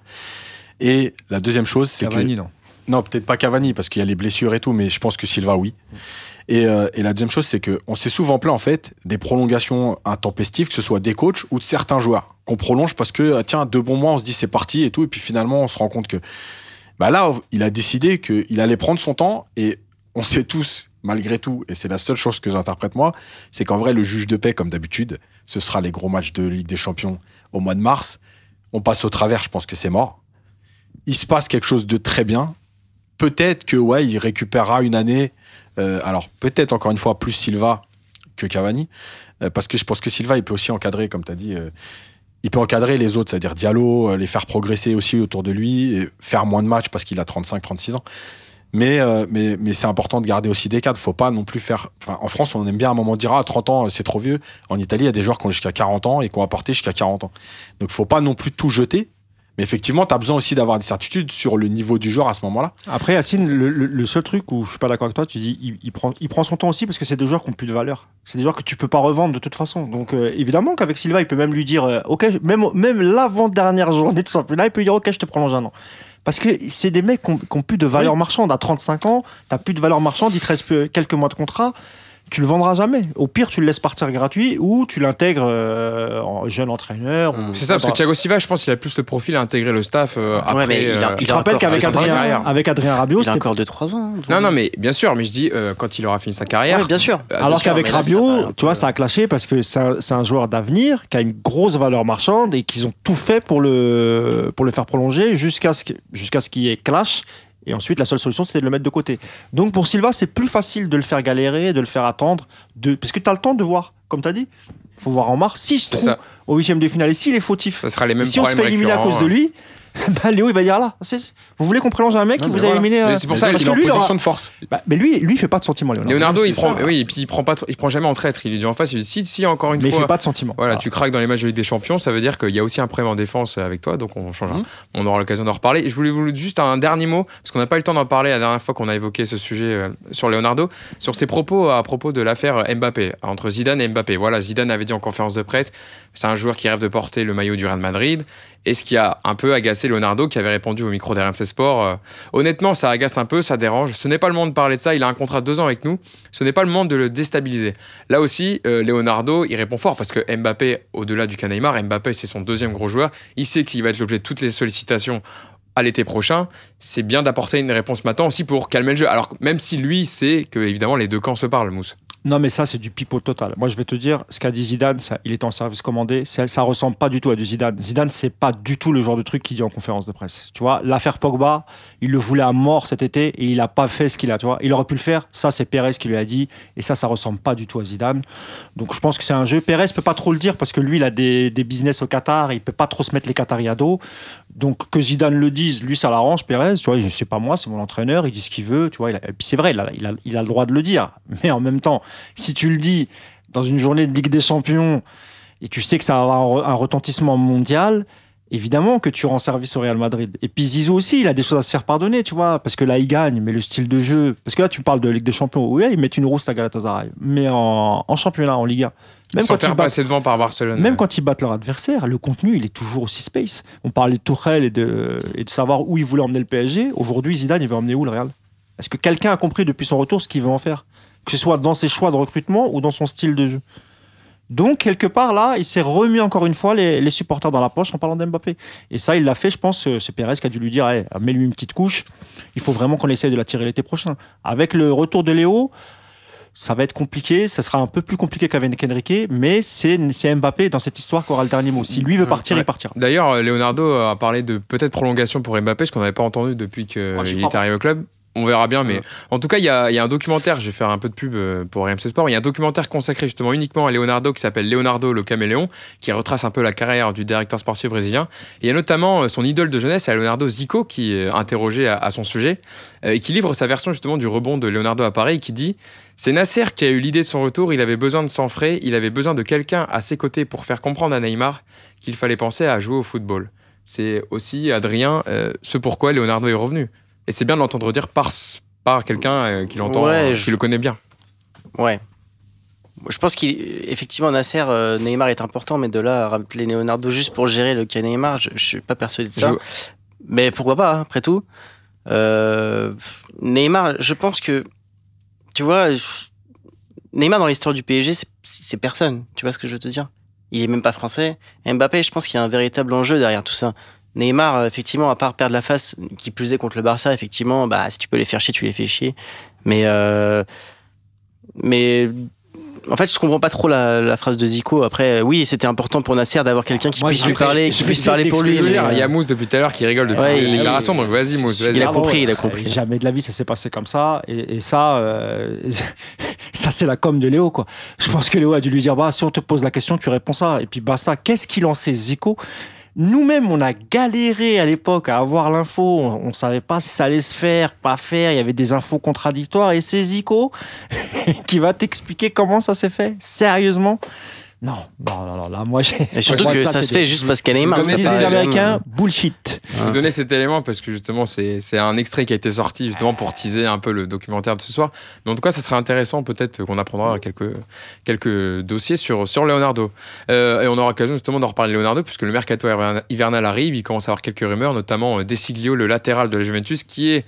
Et la deuxième chose, c'est que non. Non, peut-être pas Cavani, parce qu'il y a les blessures et tout, mais je pense que Silva, oui. Et, euh, la deuxième chose, c'est qu'on s'est souvent plaint, en fait, des prolongations intempestives, que ce soit des coachs ou de certains joueurs, qu'on prolonge parce que, ah, tiens, deux bons mois, on se dit c'est parti et tout, et puis finalement, on se rend compte que. Bah là, il a décidé qu'il allait prendre son temps, et on sait tous, malgré tout, et c'est la seule chose que j'interprète moi, c'est qu'en vrai, le juge de paix, comme d'habitude, ce sera les gros matchs de Ligue des Champions au mois de mars. On passe au travers, je pense que c'est mort. Il se passe quelque chose de très bien, peut-être que ouais, il récupérera une année. euh, alors peut-être encore une fois plus Silva que Cavani, euh, parce que je pense que Silva il peut aussi encadrer, comme tu as dit, euh, il peut encadrer les autres, c'est-à-dire Diallo, les faire progresser aussi autour de lui, et faire moins de matchs parce qu'il a 35-36 ans. Mais, mais, mais c'est important de garder aussi des cadres. Faut pas non plus faire. En France, on aime bien à un moment dire à 30 ans, c'est trop vieux. En Italie, il y a des joueurs qui ont jusqu'à 40 ans et qui ont apporté jusqu'à 40 ans. Donc, faut pas non plus tout jeter. Mais effectivement, tu as besoin aussi d'avoir des certitudes sur le niveau du joueur à ce moment-là. Après, Yacine, le, le- le seul truc où je suis pas d'accord avec toi, tu dis il, il prend, il prend son temps aussi parce que c'est des joueurs qui ont plus de valeur. C'est des joueurs que tu peux pas revendre de toute façon. Donc euh, évidemment qu'avec Silva, il peut même lui dire euh, ok, même même l'avant-dernière journée de championnat, il peut lui dire ok, je te prolonge un an. Parce que c'est des mecs qui ont, qui ont plus de valeur marchande. À 35 ans, t'as plus de valeur marchande, il te reste peu- quelques mois de contrat. Tu le vendras jamais. Au pire, tu le laisses partir gratuit ou tu l'intègres euh, en jeune entraîneur. C'est ça, parce que Thiago Silva, je pense qu'il a plus le profil à intégrer le staff euh, après. mais il a- euh, Tu il te encore- qu'avec il Adrien, avec Adrien Rabiot, Il a encore 2-3 ans. donc- Non, non, mais bien sûr, mais je dis euh, quand il aura fini sa carrière. Ouais, bien sûr. euh, Alors qu'avec Rabiot, tu vois, ça a clashé parce que c'est un, joueur d'avenir qui a une grosse valeur marchande et qu'ils ont tout fait pour le, pour le faire prolonger jusqu'à ce que- jusqu'à ce qu'il y ait clash. Et ensuite, la seule solution, c'était de le mettre de côté. Donc pour Silva, c'est plus facile de le faire galérer, de le faire attendre, de, parce que tu as le temps de voir, comme tu as dit. faut voir en mars. S'il se trouve au huitième de finale et s'il est fautif, Ça sera les mêmes si on se fait éliminer à cause de lui, bah, Léo, il va dire là, vous voulez qu'on prolonge un mec Non, qui vous a voilà. éliminé euh, c'est pour Mais ça donc, parce il que est en lui, position de force. bah, mais lui, lui, il fait pas de sentiments, Léonard. Leonardo, il prend, ça. oui, et puis il prend pas, il prend jamais en traître. Il dit en face, il dit si, si, encore une mais il fois. fait pas de sentiments. Voilà, tu craques dans les matchs de Ligue des Champions, ça veut dire qu'il y a aussi un problème en défense avec toi, donc on changera. Mhm. On aura l'occasion d'en reparler. Je voulais vous juste un dernier mot, parce qu'on n'a pas eu le temps d'en parler la dernière fois qu'on a évoqué ce sujet euh, sur Leonardo, sur ses propos à propos de l'affaire Mbappé, entre Zidane et Mbappé. Voilà, Zidane avait dit en conférence de presse, c'est un joueur qui rêve de porter le maillot du Real Madrid, et ce qui a un peu agacé Leonardo, qui avait répondu au micro d'RMC Sport. euh, Honnêtement, ça agace un peu, ça dérange. Ce n'est pas le moment de parler de ça, il a un contrat de deux ans avec nous, ce n'est pas le moment de le déstabiliser. Là aussi, euh, Leonardo, il répond fort parce que Mbappé, au-delà du cas Mbappé, c'est son deuxième gros joueur. Il sait qu'il va être l'objet de toutes les sollicitations à l'été prochain. C'est bien d'apporter une réponse maintenant aussi pour calmer le jeu. Alors, même si lui sait que, évidemment, les deux camps se parlent, Mousse. Non, mais ça, c'est du pipeau total. Moi, je vais te dire, ce qu'a dit Zidane, ça, il est en service commandé, ça, ça ressemble pas du tout à du Zidane. Zidane, c'est pas du tout le genre de truc qu'il dit en conférence de presse. Tu vois, l'affaire Pogba, il le voulait à mort cet été et il a pas fait ce qu'il a. Tu vois, il aurait pu le faire. Ça, c'est Pérez qui lui a dit. Et ça, ça ressemble pas du tout à Zidane. Donc, je pense que c'est un jeu. Pérez peut pas trop le dire parce que lui, il a des, business au Qatar. Il peut pas trop se mettre les Qataris à dos. Donc, que Zidane le dise, lui, ça l'arrange, Pérez. Tu vois, je sais pas moi, c'est mon entraîneur. Il dit ce qu'il veut. Tu vois, il a- et puis c'est vrai, il a, le droit de le dire. Mais en même temps, si tu le dis dans une journée de Ligue des Champions et tu sais que ça va avoir un re- un retentissement mondial, évidemment que tu rends service au Real Madrid. Et puis Zizou aussi, il a des choses à se faire pardonner, tu vois, parce que là, il gagne, mais le style de jeu. Parce que là, tu parles de Ligue des Champions. Oui, ils mettent une rousse à Galatasaray, mais en, en championnat, en Ligue 1. Même Sans quand, faire ils battent, passer devant par Barcelone. même quand ils battent leur adversaire, le contenu, il est toujours aussi space. On parlait de Tourelle et de, et de savoir où il voulait emmener le PSG. Aujourd'hui, Zidane, il veut emmener où le Real? Est-ce que quelqu'un a compris depuis son retour ce qu'il veut en faire? Que ce soit dans ses choix de recrutement ou dans son style de jeu. Donc, quelque part, là, il s'est remis encore une fois les, les supporters dans la poche en parlant d'Mbappé. Et ça, il l'a fait, je pense, euh, c'est Pérez qui a dû lui dire hey, mets-lui une petite couche. Il faut vraiment qu'on essaye de la tirer l'été prochain. Avec le retour de Léo, ça va être compliqué. Ça sera un peu plus compliqué qu'avec Enrique, mais c'est c'est Mbappé dans cette histoire qui aura le dernier mot. Si lui veut partir, Ouais. il partira. D'ailleurs, euh, Leonardo a parlé de peut-être prolongation pour Mbappé, ce qu'on n'avait pas entendu depuis qu'il est arrivé au club. On verra bien, mais Ouais. en tout cas, il y, a il y a un documentaire, je vais faire un peu de pub euh, pour RMC Sport, il y a un documentaire consacré justement uniquement à Leonardo qui s'appelle Leonardo le caméléon, qui retrace un peu la carrière du directeur sportif brésilien. Et il y a notamment euh, son idole de jeunesse, Leonardo Zico, qui est interrogé à, à son sujet, euh, et qui livre sa version justement du rebond de Leonardo à Paris, et qui dit C'est Nasser qui a eu l'idée de son retour, il avait besoin de sang frais, il avait besoin de quelqu'un à ses côtés pour faire comprendre à Neymar qu'il fallait penser à jouer au football. C'est aussi, Adrien, euh, ce pourquoi Leonardo est revenu. Et c'est bien de l'entendre dire par, par quelqu'un euh, qui l'entend, Ouais, euh, je- qui le connaît bien. Ouais. Je pense qu'effectivement, Nasser, euh, Neymar est important, mais de là à rappeler Leonardo juste pour gérer le cas Neymar, je, je suis pas persuadé de ça. Je- Mais pourquoi pas, hein, après tout. Euh, Neymar, je pense que, tu vois, Neymar dans l'histoire du PSG, c'est- c'est personne. Tu vois ce que je veux te dire? Il est même pas français. Mbappé, je pense qu'il y a un véritable enjeu derrière tout ça. Neymar, euh, effectivement, à part perdre la face, qui plus est contre le Barça, effectivement, bah, si tu peux les faire chier, tu les fais chier. Mais, euh, mais en fait, je comprends pas trop la, la phrase de Zico. Après, oui, c'était important pour Nasser d'avoir quelqu'un qui Moi, puisse lui parler, je qui puisse parler pour lui. Il y a euh, Mousse depuis tout à l'heure qui rigole depuis Ouais, les il- déclarations, donc vas-y Mousse, vas-y. Il a compris, il a compris. Jamais de la vie, ça s'est passé comme ça. Et, et ça, euh, ça c'est la com de Léo, quoi. Je pense que Léo a dû lui dire, bah, si on te pose la question, tu réponds ça. Et puis basta. Qu'est-ce qu'il en sait, Zico? Nous-mêmes, on a galéré à l'époque à avoir l'info. On, on savait pas si ça allait se faire, pas faire. Il y avait des infos contradictoires. Et c'est Zico qui va t'expliquer comment ça s'est fait. Sérieusement Non, non, non, non. Là, moi, j'ai. Et surtout moi, que ça, se des- fait juste parce qu'elle est Comme les disent paraît les quand même- Américains, bullshit. Je vais vous donner cet élément parce que justement, c'est c'est un extrait qui a été sorti justement pour teaser un peu le documentaire de ce soir. Mais en tout cas, ça serait intéressant peut-être qu'on apprendra quelques, quelques dossiers sur, sur Leonardo. Euh, et on aura l'occasion justement d'en reparler Leonardo puisque le mercato hiverna- hivernal arrive. Il commence à avoir quelques rumeurs, notamment euh, Desiglio, le latéral de la Juventus, qui est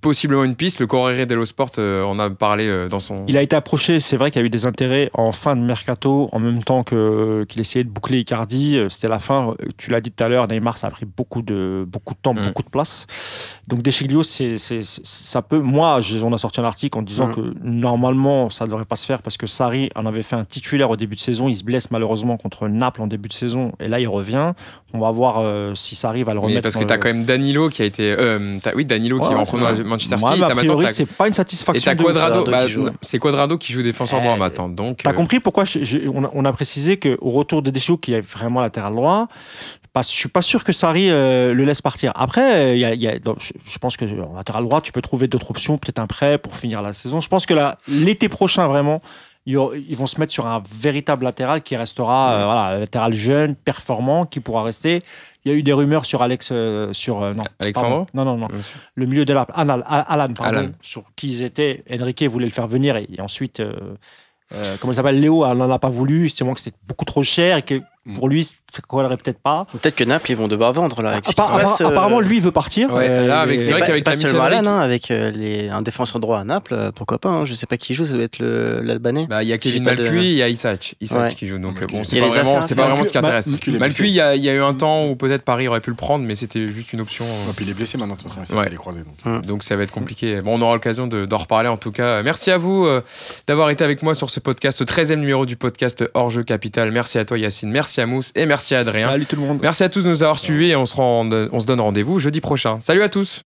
possiblement une piste. Le Corriere dello Sport euh, en a parlé euh, dans son. Il a été approché, c'est vrai qu'il y a eu des intérêts en fin de mercato, en même temps que qu'il essayait de boucler Icardi. Euh, C'était la fin. Euh, Tu l'as dit tout à l'heure, Neymar, ça a pris beaucoup de, beaucoup de temps, Mm. beaucoup de place. Donc Deschiglio, c'est, c'est, c'est- ça peut. Moi, on a sorti un article en disant Mm. que normalement, ça ne devrait pas se faire parce que Sarri en avait fait un titulaire au début de saison. Il se blesse malheureusement contre Naples en début de saison, et là, il revient. On va voir euh, si Sarri va le Oui, remettre. parce que tu as euh, quand même Danilo qui a été. euh, t'as- oui, Danilo qui ouais, va en Manchester Moi, City. T'as a priori, t'as- c'est pas une Et satisfaction. t'as de ouf. Quadrado, bah, c'est Quadrado qui joue défenseur droit Eh, maintenant. Donc, T'as euh, compris pourquoi je- je- on, a, on a précisé qu'au retour de Deschamps, qui est vraiment latéral droit, pas, je suis pas sûr que Sarri euh, le laisse partir. Après, il y a- il y a- donc, je, je pense que en latéral droit, tu peux trouver d'autres options, peut-être un prêt pour finir la saison. Je pense que là, l'été prochain, vraiment, ils vont se mettre sur un véritable latéral qui restera euh, voilà, un latéral jeune, performant, qui pourra rester. Il y a eu des rumeurs sur Alex, euh, sur euh, non, Alexandro pardon. non, non, non, Monsieur. le milieu de la Alan, Alan, pardon, Alan. sur qui ils étaient. Enrique voulait le faire venir et, et ensuite, euh, euh, comment il s'appelle, Léo n'en a pas voulu, estimant que c'était beaucoup trop cher et que pour lui, ça ne collerait peut-être pas. Peut-être que Naples, ils vont devoir vendre là. avec euh, Apparemment, lui, il veut partir. Ouais, Euh, là, avec- c'est vrai qu'avec pas Alan, avec- hein, avec euh, les, un défenseur droit à Naples, pourquoi pas. hein, je sais pas qui joue, ça doit être l'Albanais. Bah, il y a Kevin de- Malcuit et il y a Isaac, Isaac Ouais. qui joue. Donc, Ok. bon, Il c'est pas vraiment, c'est pas ce qui intéresse. Malcuit, il est y, a- il y a eu un temps où peut-être Paris aurait pu le prendre, mais c'était juste une option. Et puis il est blessé maintenant, de toute façon, il fait les croisés. donc. Donc ça va être compliqué. Bon, on aura l'occasion de- d'en reparler en tout cas. Merci à vous d'avoir été avec moi sur ce podcast, ce 13e numéro du podcast Hors Jeu Capital. Merci à toi Yacine, merci à Mousse et merci à Adrien. Salut tout le monde. Merci à tous de nous avoir suivis et on se, rend- on se donne rendez-vous jeudi prochain. Salut à tous